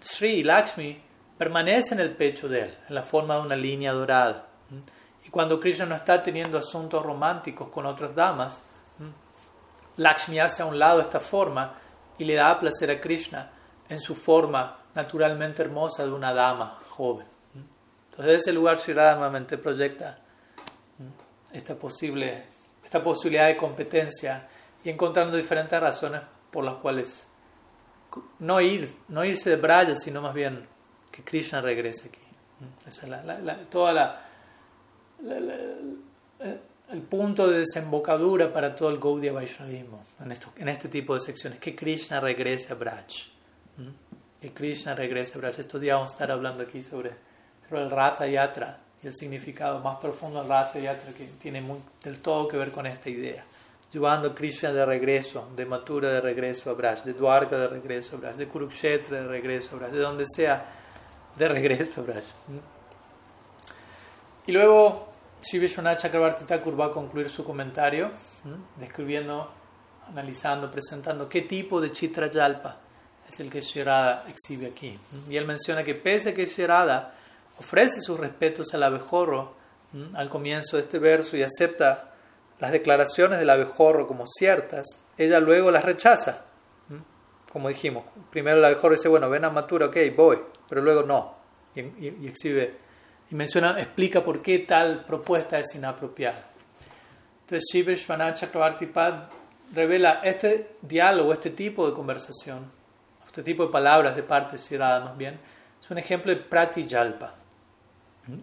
Sri Lakshmi permanece en el pecho de él, en la forma de una línea dorada. Y cuando Krishna no está teniendo asuntos románticos con otras damas, Lakshmi hace a un lado esta forma y le da placer a Krishna en su forma naturalmente hermosa de una dama joven. Entonces, ese lugar Sri nuevamente proyecta esta, posible, esta posibilidad de competencia y encontrando diferentes razones por las cuales no, ir, no irse de Braya, sino más bien que Krishna regrese aquí. Esa es la, toda la, el punto de desembocadura para todo el Gaudiya Vaishnavismo en, esto, en este tipo de secciones, que Krishna regrese a Braj. Que Krishna regrese Braj. Estos días vamos a estar hablando aquí sobre, el Ratha Yatra y el significado más profundo del Ratha Yatra que tiene del todo que ver con esta idea. Llevando Krishna de regreso, de Mathura de regreso a Braj, de Dwarka de regreso a Braj, de Kurukshetra de regreso a Braj, de donde sea de regreso a Braj. Y luego Sri Vishwanath Chakrabarti Thakur va a concluir su comentario describiendo, analizando, presentando qué tipo de Chitra Yalpa es el que Shirada exhibe aquí. Y él menciona que pese a que Shirada ofrece sus respetos al abejorro al comienzo de este verso y acepta las declaraciones del abejorro como ciertas, ella luego las rechaza. Como dijimos, primero el abejorro dice, bueno, ven a Matura, ok, voy, pero luego no. Y, exhibe, y menciona, explica por qué tal propuesta es inapropiada. Entonces, Chakravarti Pad revela este diálogo, este tipo de conversación, este tipo de palabras de parte de más bien, es un ejemplo de Prati Yalpa.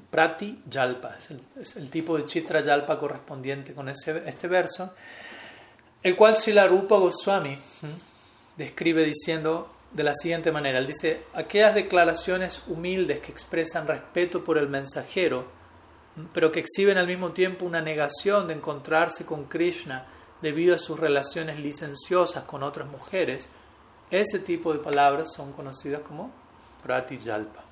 Prati Yalpa, es el, tipo de Chitra Yalpa correspondiente con este verso, el cual Srila Rupa Goswami describe diciendo de la siguiente manera, él dice, aquellas declaraciones humildes que expresan respeto por el mensajero, pero que exhiben al mismo tiempo una negación de encontrarse con Krishna debido a sus relaciones licenciosas con otras mujeres, ese tipo de palabras son conocidas como Prati Yalpa.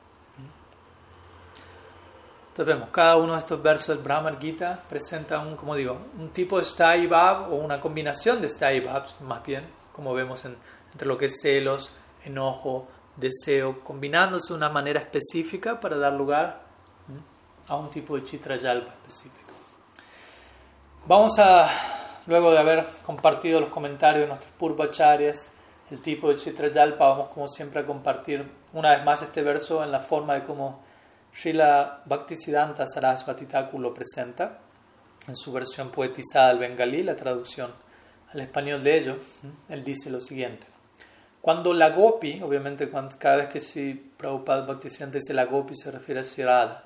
Entonces vemos, cada uno de estos versos del Brahma Gita presenta un, como digo, un tipo de Stai o una combinación de Stai más bien, como vemos entre lo que es celos, enojo, deseo, combinándose de una manera específica para dar lugar a un tipo de Chitra Yalpa específico. Vamos a, luego de haber compartido los comentarios de nuestros Purvacharyas, el tipo de Chitra Yalpa, vamos como siempre a compartir una vez más este verso en la forma de cómo Srila Bhaktisiddhanta Sarasvati Thakur lo presenta. en su versión poetizada al bengalí, la traducción al español de ello, él dice lo siguiente. Cuando la gopi, obviamente cada vez que si Prabhupada Bhaktisiddhanta dice la gopi se refiere a Shirada,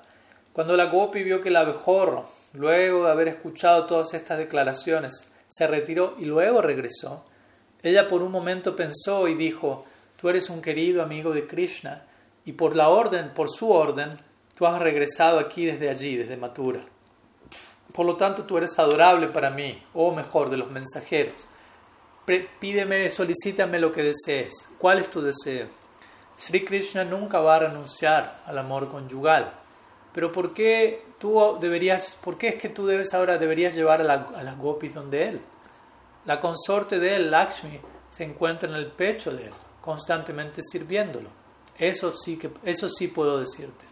cuando la gopi vio que el abejorro, luego de haber escuchado todas estas declaraciones, se retiró y luego regresó, ella por un momento pensó y dijo, tú eres un querido amigo de Krishna y por la orden, por su orden, tú has regresado aquí desde allí, desde Mathura. Por lo tanto, tú eres adorable para mí, o mejor, de los mensajeros. Pídeme, solicítame lo que desees. ¿Cuál es tu deseo? Sri Krishna nunca va a renunciar al amor conyugal. Pero ¿por qué tú deberías, por qué es que tú debes ahora deberías llevar a las gopis donde él? La consorte de él, Lakshmi, se encuentra en el pecho de él, constantemente sirviéndolo. Eso sí que eso sí puedo decirte.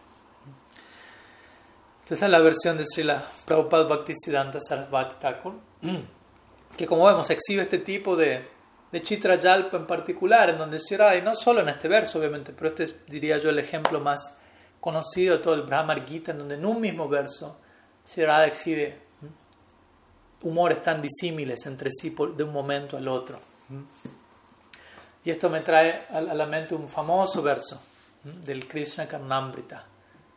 Esa es la versión de Srila Prabhupada Bhaktisiddhanta Sarasvati Thakur, que como vemos exhibe este tipo de, de Chitrayalpa en particular, en donde Sri y no solo en este verso obviamente, pero este es, diría yo, el ejemplo más conocido de todo el Brahmar Gita, en donde en un mismo verso Sri exhibe humores tan disímiles entre sí de un momento al otro. Y esto me trae a la mente un famoso verso del Krishna Karnamrita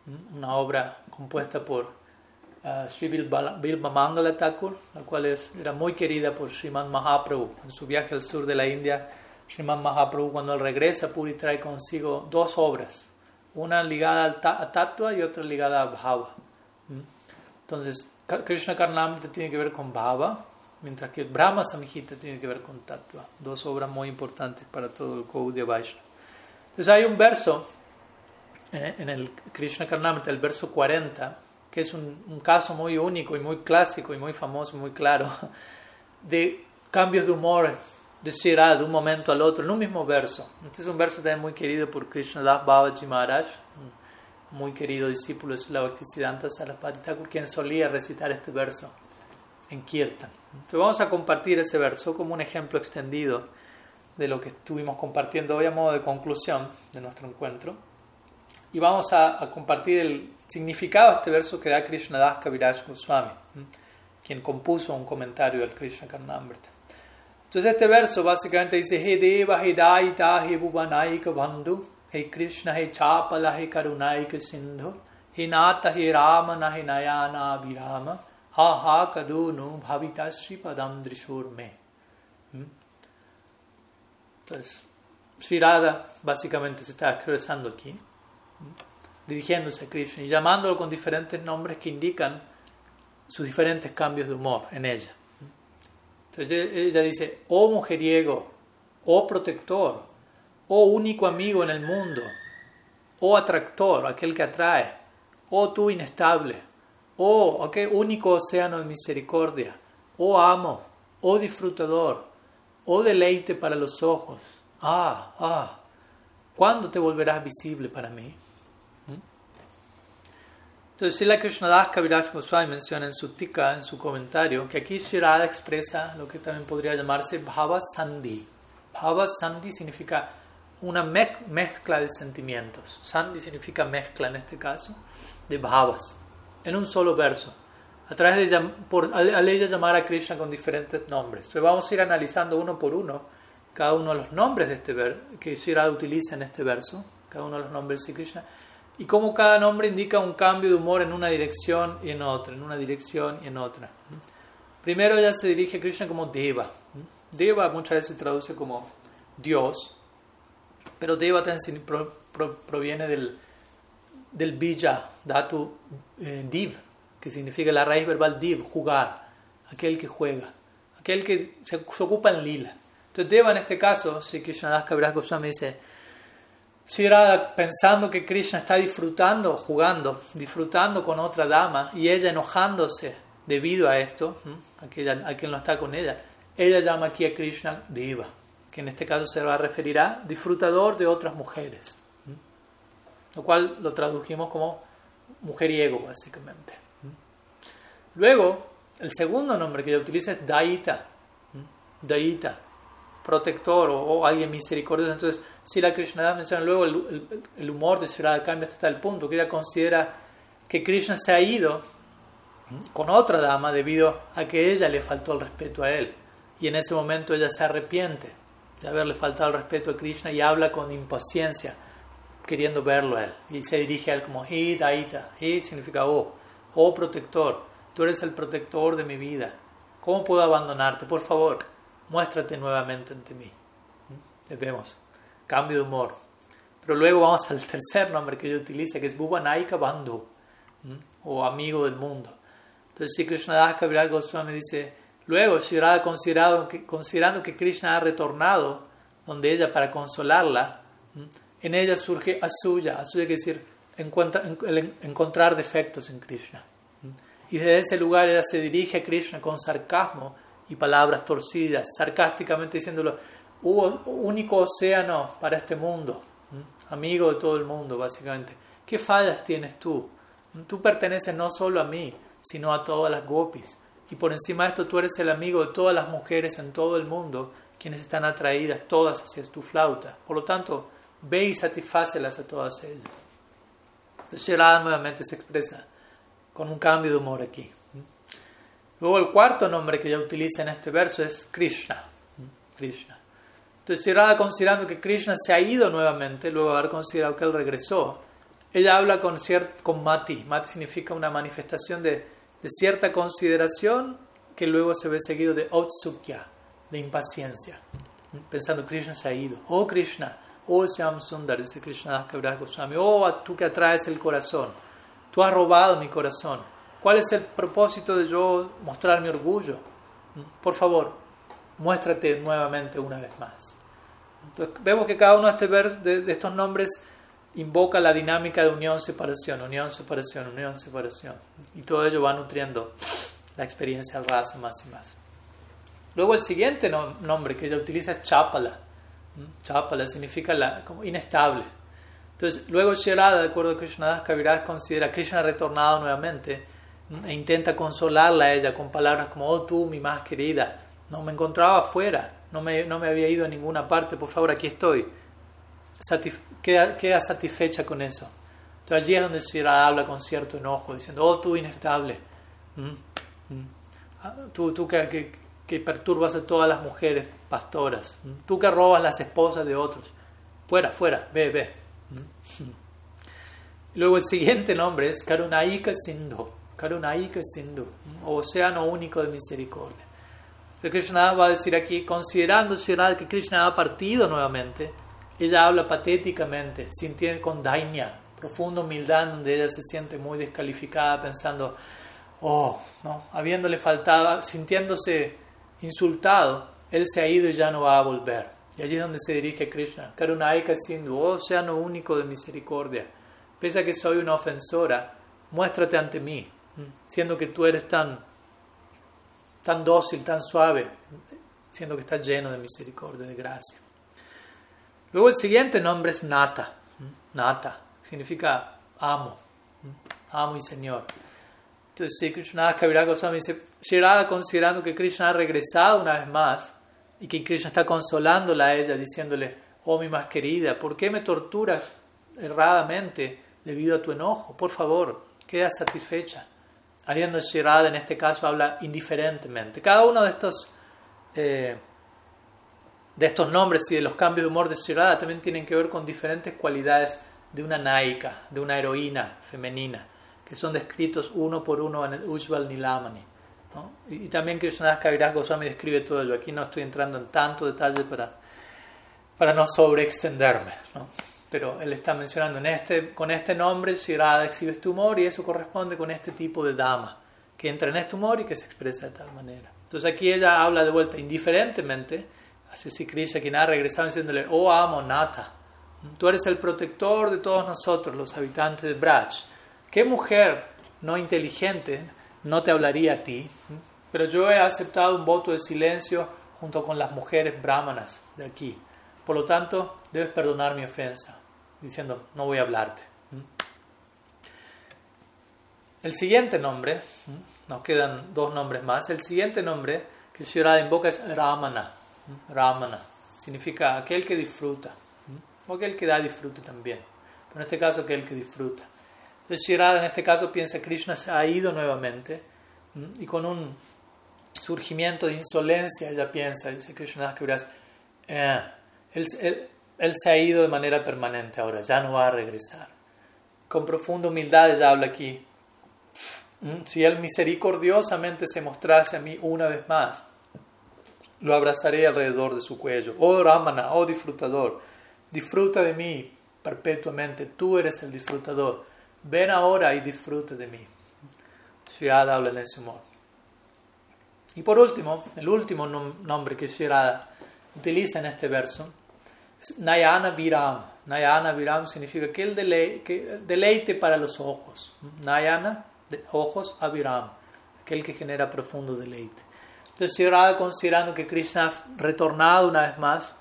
una obra compuesta por uh, Sri Bilba Mangala Thakur, la cual era muy querida por Sriman Mahaprabhu. En su viaje al sur de la India, Sriman Mahaprabhu cuando él regresa a Puri trae consigo dos obras, una ligada a Tattva y otra ligada a Bhava. Entonces, Krishna Karnamrita tiene que ver con Bhava, mientras que Brahma Samhita tiene que ver con Tattva. Dos obras muy importantes para todo el Gaudiya Vaishnava. Entonces hay un verso eh, en el Krishna Karnamrita, el verso 40, que es un, caso muy único y muy clásico y muy famoso, muy claro, de cambios de humor de Shirah de un momento al otro, en un mismo verso. Este es un verso también muy querido por Krishna Das Babaji Maharaj, un muy querido discípulo de la Bhaktisiddhanta Sarasvati Thakur, quien solía recitar este verso en Kirtan. Entonces vamos a compartir ese verso como un ejemplo extendido de lo que estuvimos compartiendo hoy a modo de conclusión de nuestro encuentro y vamos a, compartir el significado de este verso que da Krishnadas Kaviraj Goswami, quien compuso un comentario del Krishna Karnamrita. Entonces este verso básicamente dice, He Deva, He Daita, He Bhuvanaika Bandhu, He Krishna, He Chapala, He Karunaika Sindhu, He Nata, He Ramana, He Nayana Abhirama, Ha Ha Kadunu, Bhavitasri Padam Drishur Me. Entonces, Sri básicamente se está expresando aquí dirigiéndose a Krishna y llamándolo con diferentes nombres que indican sus diferentes cambios de humor en ella. Entonces ella dice, oh mujeriego, oh protector, oh único amigo en el mundo, oh atractor, aquel que atrae, oh tú inestable, oh aquel único océano de misericordia, oh amo, oh disfrutador, oh deleite para los ojos. Ah, ah, ¿cuándo te volverás visible para mí? Entonces, Srila Krishnadas Kaviraj Goswami menciona en su tika, en su comentario, que aquí Shirada expresa lo que también podría llamarse Bhava Sandhi. Bhava Sandhi significa una mezcla de sentimientos. Sandhi significa mezcla en este caso, de bhavas, en un solo verso. A través de por, al ella llamar a Krishna con diferentes nombres. Pero vamos a ir analizando uno por uno cada uno de los nombres de este ver, que Shirada utiliza en este verso, cada uno de los nombres de Krishna y cómo cada nombre indica un cambio de humor en una dirección y en otra, en una dirección y en otra. Primero ya se dirige a Krishna como Deva. Deva muchas veces se traduce como Dios, pero Deva también proviene del, del bija, datu eh, div, que significa la raíz verbal div, jugar, aquel que juega, aquel que se, ocupa en lila. Entonces Deva en este caso, si Krishna Das Kabiraj Goswami dice, si era pensando que Krishna está disfrutando, jugando, disfrutando con otra dama y ella enojándose debido a esto, a que, no está con ella, ella llama aquí a Krishna Deva, que en este caso se va a referir a disfrutador de otras mujeres, lo cual lo tradujimos como mujeriego básicamente. Luego, el segundo nombre que ella utiliza es Daita, Daita, protector o, alguien misericordioso. Entonces, si la Krishna menciona luego el, humor de Shirada cambia hasta el punto que ella considera que Krishna se ha ido con otra dama debido a que ella le faltó el respeto a él. Y en ese momento ella se arrepiente de haberle faltado el respeto a Krishna y habla con impaciencia, queriendo verlo a él. Y se dirige a él como Hi Daita. Hi significa oh, oh protector, tú eres el protector de mi vida. ¿Cómo puedo abandonarte? Por favor, muéstrate nuevamente ante mí. ¿Mm? Vemos, cambio de humor. Pero luego vamos al tercer nombre que ella utiliza, que es Bhuvanaika Bandhu, ¿Mm? o amigo del mundo. Entonces, si Krishnadas Kaviraj Goswami dice, luego, considerando que Krishna ha retornado donde ella para consolarla, en ella surge Asuya. Asuya quiere decir encontrar defectos en Krishna. Y desde ese lugar ella se dirige a Krishna con sarcasmo y palabras torcidas, sarcásticamente diciéndolo, único océano para este mundo, amigo de todo el mundo, básicamente. ¿Qué fallas tienes tú? Tú perteneces no solo a mí, sino a todas las gopis. Y por encima de esto tú eres el amigo de todas las mujeres en todo el mundo, quienes están atraídas todas hacia tu flauta. Por lo tanto, ve y satisfácelas a todas ellas. Entonces nuevamente se expresa con un cambio de humor aquí. Luego el cuarto nombre que ella utiliza en este verso es Krishna. Krishna. Entonces Shirada considerando que Krishna se ha ido nuevamente, luego de haber considerado que él regresó, ella habla con, con Mati. Mati significa una manifestación de, de, cierta consideración que luego se ve seguido de Otsukya, de impaciencia. Pensando, Krishna se ha ido. Oh Krishna, oh Shyam Sundar, dice Krishna Das Goswami. Oh, tú que atraes el corazón. Tú has robado mi corazón. ¿Cuál es el propósito de yo mostrar mi orgullo? Por favor, muéstrate nuevamente una vez más. Vemos que cada uno de estos nombres invoca la dinámica de unión-separación, unión-separación, unión-separación. Y todo ello va nutriendo la experiencia raza más y más. Luego el siguiente nombre que ella utiliza es Chapala. ¿Mm? Chapala significa la, como inestable. Entonces, luego Shirada, de acuerdo a Krishnadas Kaviraj, considera a Krishna retornado nuevamente e intenta consolarla a ella con palabras como, oh tú, mi más querida, no me encontraba afuera, no me, no me había ido a ninguna parte, por favor, aquí estoy queda, satisfecha con eso. Entonces allí es donde Shirada habla con cierto enojo, diciendo, oh tú inestable, ah, tú, tú que, que, perturbas a todas las mujeres pastoras, tú que robas las esposas de otros, fuera, fuera, ve, ve. Luego el siguiente nombre es Karunaika Sindhu, Karunaika Sindhu, océano único de misericordia. Entonces Krishna va a decir aquí, considerando que Krishna ha partido nuevamente, ella habla patéticamente, sintiendo con daimya, profunda humildad, donde ella se siente muy descalificada, pensando, oh, no, habiéndole faltado, sintiéndose insultado, él se ha ido y ya no va a volver. Y allí es donde se dirige Krishna. Karunaika Sindhu, oh océano único de misericordia. Pese a que soy una ofensora, muéstrate ante mí, siendo que tú eres tan, tan dócil, tan suave, siendo que estás lleno de misericordia, de gracia. Luego el siguiente nombre es Nata. Nata significa amo, amo y señor. Entonces, si Krishna Kaviraj Goswami dice, Shirada considerando que Krishna ha regresado una vez más y que Krishna está consolándola a ella, diciéndole, oh mi más querida, ¿por qué me torturas erradamente debido a tu enojo? Por favor, queda satisfecha. Habiendo Shirada en este caso habla indiferentemente. Cada uno de estos eh, de estos nombres y de los cambios de humor de Shirada también tienen que ver con diferentes cualidades de una naika, de una heroína femenina, que son descritos uno por uno en el Ujjval Nilamani. Y, también Krishnadas Kaviraj Goswami describe todo ello. Aquí no estoy entrando en tanto detalle para, para no sobreextenderme. ¿no? Pero él está mencionando en este, con este nombre Shirada exhibe este humor y eso corresponde con este tipo de dama, que entra en este humor y que se expresa de tal manera. Entonces aquí ella habla de vuelta indiferentemente Así si Krishna, quien ha regresado diciéndole, oh amo Nata, tú eres el protector de todos nosotros, los habitantes de Braj. ¿Qué mujer no inteligente no te hablaría a ti? Pero yo he aceptado un voto de silencio junto con las mujeres brahmanas de aquí. Por lo tanto, debes perdonar mi ofensa, diciendo, no voy a hablarte. El siguiente nombre, nos quedan dos nombres más, el siguiente nombre que Shirada invoca es Ramana. Ramana significa aquel que disfruta, o aquel que da disfrute también. Pero en este caso, aquel que disfruta. Entonces, Shirada en este caso piensa que Krishna se ha ido nuevamente Y con un surgimiento de insolencia, ella piensa, dice Krishna eh, él, él, él, se ha ido de manera permanente ahora, ya no va a regresar. Con profunda humildad ella habla aquí, si Él misericordiosamente se mostrase a mí una vez más, lo abrazaré alrededor de su cuello. Oh Ramana, oh disfrutador, disfruta de mí perpetuamente, tú eres el disfrutador. Ven ahora y disfruta de mí. Shirada habla en modo. Y por último, el último nombre que Shirada utiliza en este verso es Nayana Viram. Nayana Viram significa que el deleite para los ojos. Nayana, de ojos, Aviram, aquel que genera profundo deleite. Entonces Shirada considerando que Krishna ha retornado una vez más,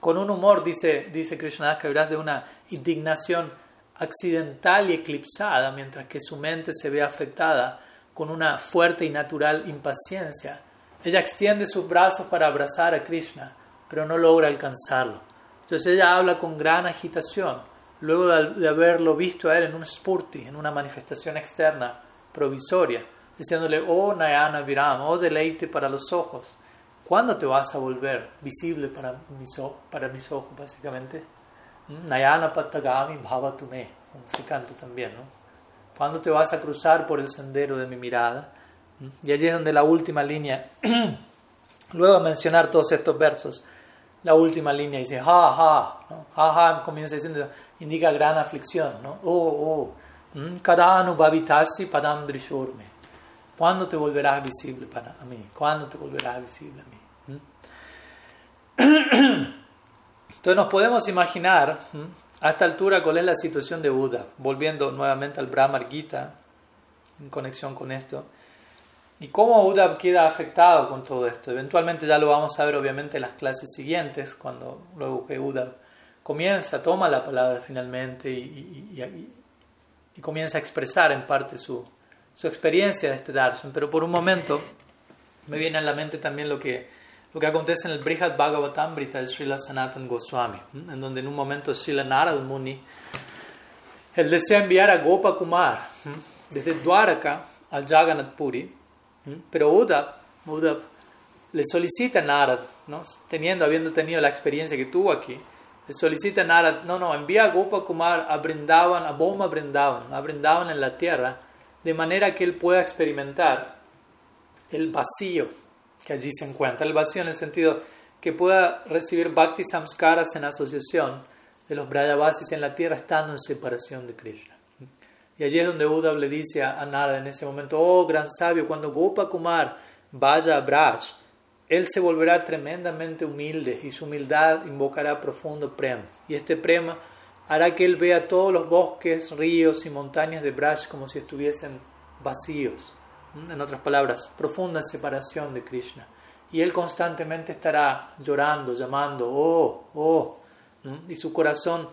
con un humor, dice, dice Krishna, que habrás de una indignación accidental y eclipsada, mientras que su mente se ve afectada con una fuerte y natural impaciencia. Ella extiende sus brazos para abrazar a Krishna, pero no logra alcanzarlo. Entonces ella habla con gran agitación, luego de haberlo visto a él en un spurti, en una manifestación externa provisoria, diciéndole, oh Nayana Viram, oh deleite para los ojos, ¿cuándo te vas a volver visible para mis, para mis ojos, básicamente? Nayana Patagami Bhavatume, se canta también, ¿no? ¿Cuándo te vas a cruzar por el sendero de mi mirada? Y allí es donde la última línea, luego de mencionar todos estos versos, la última línea dice, ja, ja, ¿no? ja, ja, comienza diciendo, indica gran aflicción, ¿no? Oh, oh, kadanu bhavitasi padam drishurme. ¿Cuándo te volverás visible para mí? ¿Cuándo te volverás visible a mí? Entonces nos podemos imaginar a esta altura cuál es la situación de Buda, volviendo nuevamente al Brahmar Gita en conexión con esto, y cómo Buda queda afectado con todo esto. Eventualmente ya lo vamos a ver obviamente en las clases siguientes, cuando luego que Buda comienza, toma la palabra finalmente y, comienza a expresar en parte su, su experiencia de este darshan. Pero por un momento me viene a la mente también lo que lo que acontece en el Brihad Bhagavatamrita de Srila Sanatan Goswami, en donde en un momento Srila Narad Muni, él desea enviar a Gopa Kumar desde Dwaraka a Jagannath Puri, pero Uddhav, le solicita a Narad, ¿no? teniendo, habiendo tenido la experiencia que tuvo aquí, le solicita a Narad, no, no, envía a Gopa Kumar a Brindavan, a Boma Brindavan, a Brindavan en la tierra, de manera que él pueda experimentar el vacío que allí se encuentra. El vacío en el sentido que pueda recibir bhakti samskaras en asociación de los brayavasis en la tierra estando en separación de Krishna. Y allí es donde Uddhav le dice a Narada en ese momento, oh gran sabio, cuando Gopa Kumar vaya a Braj, él se volverá tremendamente humilde y su humildad invocará profundo prema. Y este prema hará que él vea todos los bosques, ríos y montañas de Braj como si estuviesen vacíos en otras palabras, profunda separación de Krishna. Y él constantemente estará llorando, llamando, oh, oh, y su corazón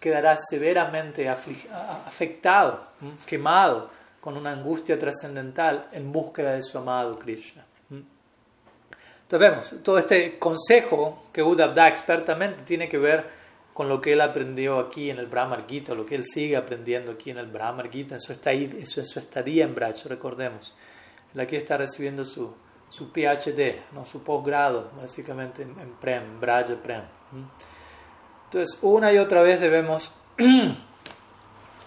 quedará severamente afectado, quemado, con una angustia trascendental en búsqueda de su amado Krishna. Entonces vemos, todo este consejo que Uddhav da expertamente tiene que ver con lo que él aprendió aquí en el Brahmar Gita, lo que él sigue aprendiendo aquí en el Brahmar Gita, eso está ahí, eso, eso estaría en Brach, recordemos. Él aquí está recibiendo su, su PhD, ¿no? su posgrado, básicamente en, Prem, en Braja Prem. Entonces, una y otra vez debemos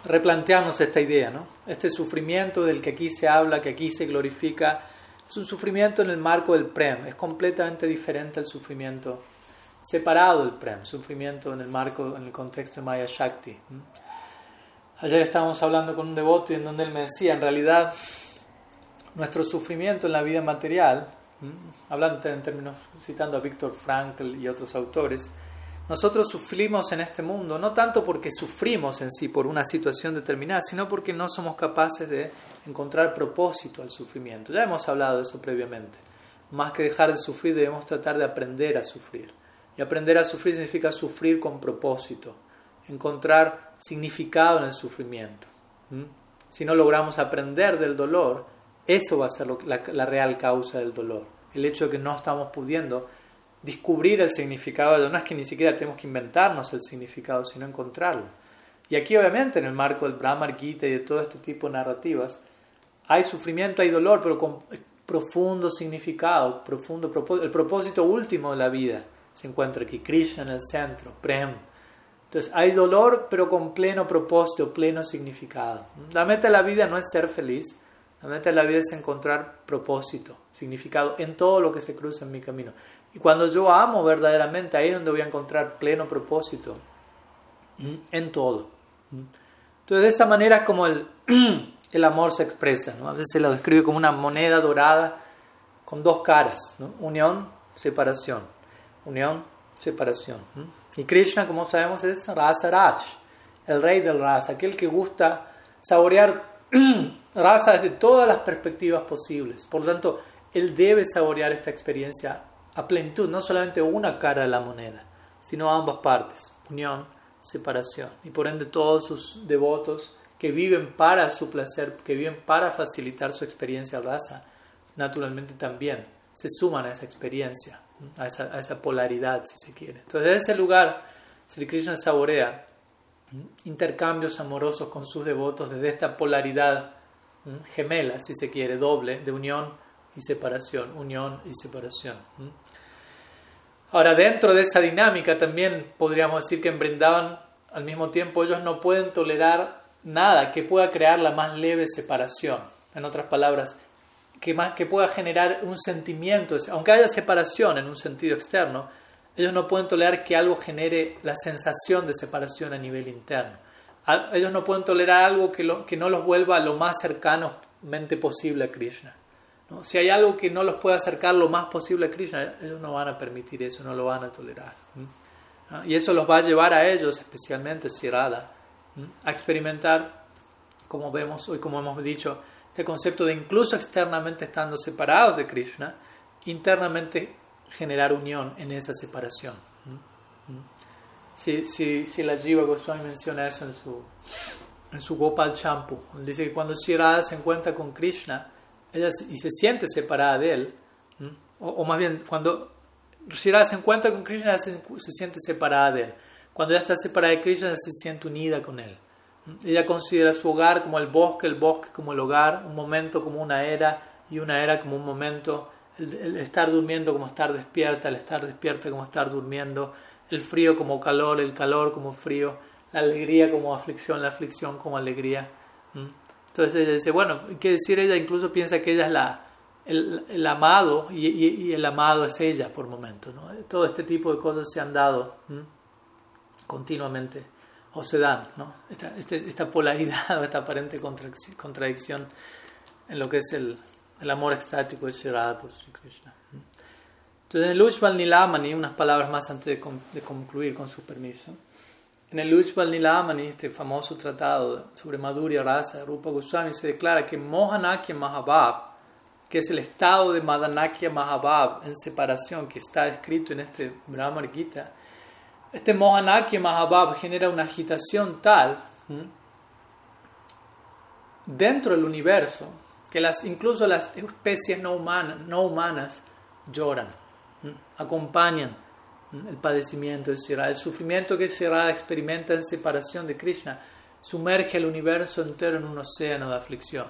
replantearnos esta idea, ¿no? Este sufrimiento del que aquí se habla, que aquí se glorifica, es un sufrimiento en el marco del Prem, es completamente diferente al sufrimiento separado del Prem, sufrimiento en el marco, en el contexto de Maya Shakti. Ayer estábamos hablando con un devoto y en donde él me decía, en realidad, nuestro sufrimiento en la vida material, hablando en términos, citando a Víctor Frankl y otros autores, nosotros sufrimos en este mundo no tanto porque sufrimos en sí por una situación determinada, sino porque no somos capaces de encontrar propósito al sufrimiento. Ya hemos hablado de eso previamente. Más que dejar de sufrir, debemos tratar de aprender a sufrir. Y aprender a sufrir significa sufrir con propósito, encontrar significado en el sufrimiento. Si no logramos aprender del dolor, eso va a ser la, real causa del dolor. El hecho de que no estamos pudiendo descubrir el significado de No es que ni siquiera tenemos que inventarnos el significado, sino encontrarlo. Y aquí obviamente en el marco del Brahmar Gita y de todo este tipo de narrativas, hay sufrimiento, hay dolor, pero con profundo significado, profundo. El propósito último de la vida se encuentra aquí, Krishna en el centro, Prem. Entonces hay dolor, pero con pleno propósito, pleno significado. La meta de la vida no es ser feliz, la meta de la vida es encontrar propósito, significado en todo lo que se cruza en mi camino. Y cuando yo amo verdaderamente, ahí es donde voy a encontrar pleno propósito en todo. Entonces, de esta manera es como el, el amor se expresa. ¿no? A veces se lo describe como una moneda dorada con dos caras: unión, separación. Unión, separación. Y Krishna, como sabemos, es Rasa Raj, el rey del rasa, aquel que gusta saborear rasa desde todas las perspectivas posibles. Por lo tanto, él debe saborear esta experiencia a plenitud, no solamente una cara de la moneda, sino ambas partes, unión, separación. Y por ende todos sus devotos que viven para su placer, que viven para facilitar su experiencia rasa, naturalmente también se suman a esa experiencia, a esa, polaridad, si se quiere. Entonces, en ese lugar, Sri Krishna saborea intercambios amorosos con sus devotos desde esta polaridad gemela, si se quiere, doble, de unión y separación, unión y separación. Ahora, dentro de esa dinámica también podríamos decir que en Brindavan, al mismo tiempo, ellos no pueden tolerar nada que pueda crear la más leve separación. En otras palabras, que, pueda generar un sentimiento, aunque haya separación en un sentido externo, ellos no pueden tolerar que algo genere la sensación de separación a nivel interno. Ellos no pueden tolerar algo que, no los vuelva lo más cercanamente posible a Krishna. Si hay algo que no los puede acercar lo más posible a Krishna, ellos no van a permitir eso, no lo van a tolerar. Y eso los va a llevar a ellos, especialmente Sirada, a experimentar, como vemos hoy, como hemos dicho, este concepto de incluso externamente estando separados de Krishna, internamente generar unión en esa separación. Si, si, si la Jiva Goswami menciona eso en su, en su Gopal Champu, dice que cuando Sirada se encuentra con Krishna, ella y se siente separada de él, o, más bien cuando Shira se encuentra con Krishna, se, siente separada de él. Cuando ella está separada de Krishna, se siente unida con él. Ella considera su hogar como el bosque, el bosque como el hogar, un momento como una era y una era como un momento, el, estar durmiendo como estar despierta, el estar despierta como estar durmiendo, el frío como calor, el calor como frío, la alegría como aflicción, la aflicción como alegría. Entonces ella dice, bueno, qué decir, ella incluso piensa que ella es la, el, amado y, el amado es ella por momentos. Todo este tipo de cosas se han dado continuamente o se dan, ¿no? esta, este, esta polaridad o esta aparente contradicción en lo que es el, el amor extático de Shirada por Sri Krishna. Entonces en el Ushval Nilamani, unas palabras más antes de, de concluir con su permiso. En el Ujjval Nilamani, este famoso tratado sobre Madhurya Rasa de Rupa Goswami, se declara que Mohanakya Mahabab, que es el estado de Madanakya Mahabab en separación que está escrito en este Brahmar Gita, este Mohanakya Mahabab genera una agitación tal dentro del universo que las, incluso las especies no humanas, no humanas lloran, acompañan el padecimiento de Sirada, el sufrimiento que Sirada experimenta en separación de Krishna, sumerge el universo entero en un océano de aflicción.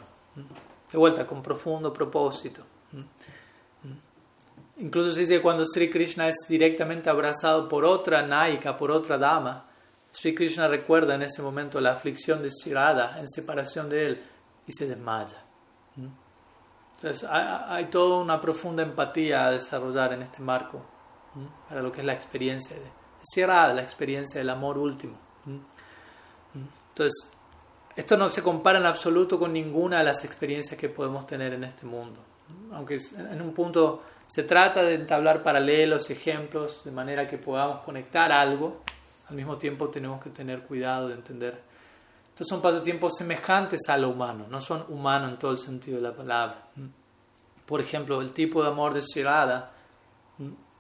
De vuelta, con profundo propósito. Incluso se dice que cuando Sri Krishna es directamente abrazado por otra Naika, por otra dama, Sri Krishna recuerda en ese momento la aflicción de Sirada en separación de él y se desmaya. Entonces hay toda una profunda empatía a desarrollar en este marco para lo que es la experiencia de Sierra, la experiencia del amor último. Entonces, esto no se compara en absoluto con ninguna de las experiencias que podemos tener en este mundo. Aunque en un punto se trata de entablar paralelos, ejemplos, de manera que podamos conectar algo, al mismo tiempo tenemos que tener cuidado de entender. Estos son pasatiempos semejantes a lo humano, no son humanos en todo el sentido de la palabra. Por ejemplo, el tipo de amor de Shirada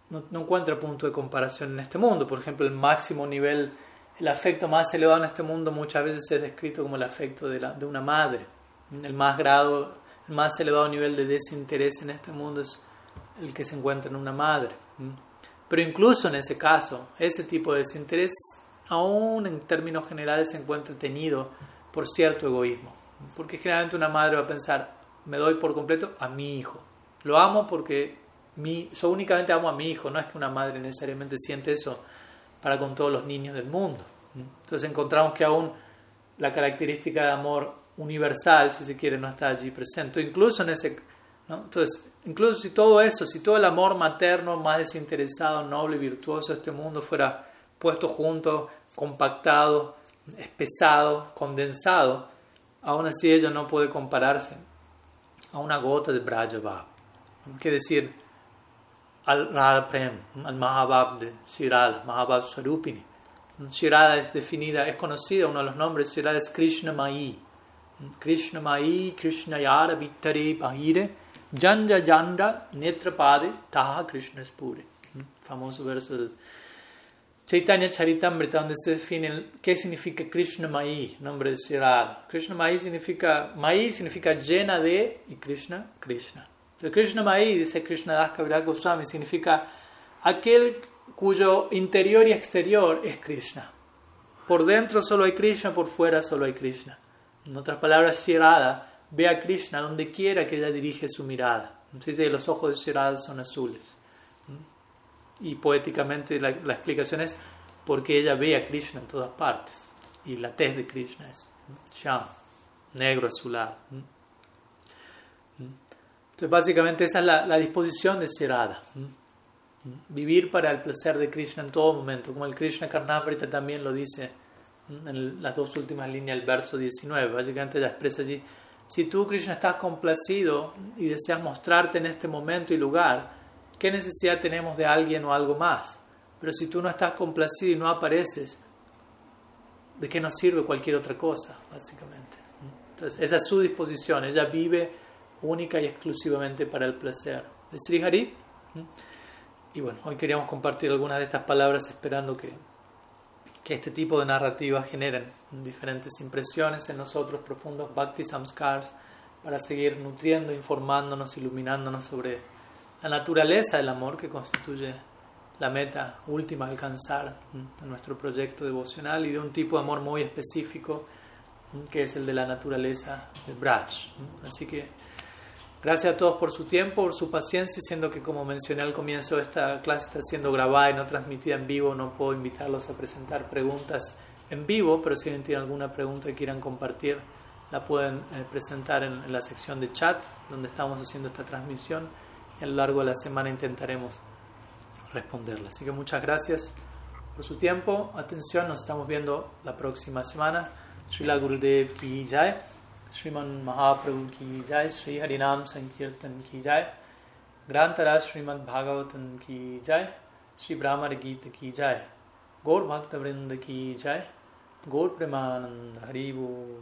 no, no encuentra punto de comparación en este mundo. Por ejemplo, el máximo nivel, el afecto más elevado en este mundo muchas veces es descrito como el afecto de, la, de una madre. El más grado, el más elevado nivel de desinterés en este mundo es el que se encuentra en una madre. Pero incluso en ese caso, ese tipo de desinterés, aún en términos generales, se encuentra tenido por cierto egoísmo. Porque generalmente una madre va a pensar, me doy por completo a mi hijo. Lo amo porque mi, yo únicamente amo a mi hijo, no es que una madre necesariamente siente eso para con todos los niños del mundo. Entonces encontramos que aún la característica de amor universal, si se quiere, no está allí presente. Incluso en ese, Entonces, incluso si todo eso, si todo el amor materno más desinteresado, noble, virtuoso de este mundo fuera puesto junto, compactado, espesado, condensado, aún así ello no puede compararse a una gota de Brajabab. Que decir, al Radha Prem, al Mahabab de Shirada, Mahabab Swarupini. Shirada es definida, es conocida, uno de los nombres, Shirada es Krishna Mai. Krishna Mai, Krishna Yara Vittare Bahire, Janja Janda Netrapade, Taha Krishna Spure. Famoso verso del Chaitanya Charitamrita, donde se define qué significa Krishna Mai, nombre de Shirada. Krishna Mai significa, Mai significa llena de, y Krishna, Krishna. Entonces, Krishna Mai, dice Krishna Das Kaviraj Goswami, significa aquel cuyo interior y exterior es Krishna. Por dentro solo hay Krishna, por fuera solo hay Krishna. En otras palabras, Shirada ve a Krishna donde quiera que ella dirige su mirada. Dice los ojos de Shirada son azules. Y poéticamente la, explicación es porque ella ve a Krishna en todas partes. Y la tez de Krishna es Sham, negro azulado. Entonces, básicamente esa es la, disposición de Shirada. Vivir para el placer de Krishna en todo momento, como el Krishna Karnamrita también lo dice en las dos últimas líneas del verso 19. Básicamente ella expresa allí, si tú Krishna estás complacido y deseas mostrarte en este momento y lugar, ¿qué necesidad tenemos de alguien o algo más? Pero si tú no estás complacido y no apareces, ¿de qué nos sirve cualquier otra cosa, básicamente? Entonces, esa es su disposición, ella vive única y exclusivamente para el placer de Sri Hari. Y bueno, hoy queríamos compartir algunas de estas palabras esperando que, que este tipo de narrativas generen diferentes impresiones en nosotros, profundos bhakti samskars, para seguir nutriendo, informándonos, iluminándonos sobre la naturaleza del amor que constituye la meta última a alcanzar en nuestro proyecto devocional y de un tipo de amor muy específico que es el de la naturaleza de Braj. Así que Gracias a todos por su tiempo, por su paciencia, siendo que como mencioné al comienzo, esta clase está siendo grabada y no transmitida en vivo, no puedo invitarlos a presentar preguntas en vivo, pero si alguien tiene alguna pregunta que quieran compartir, la pueden eh, presentar en, la sección de chat, donde estamos haciendo esta transmisión, y a lo largo de la semana intentaremos responderla. Así que muchas gracias por su tiempo, atención, nos estamos viendo la próxima semana. Srila Gurudev Ki Jai. श्रीमन महाप्रभु की जय, श्री हरिनाम संकीर्तन की जय ग्रांतराज श्रीमद भागवतन की जय, श्री ब्राह्मण गीत की जय, गौर भक्त वृंद की जय, गौर प्रेमानंद हरिवो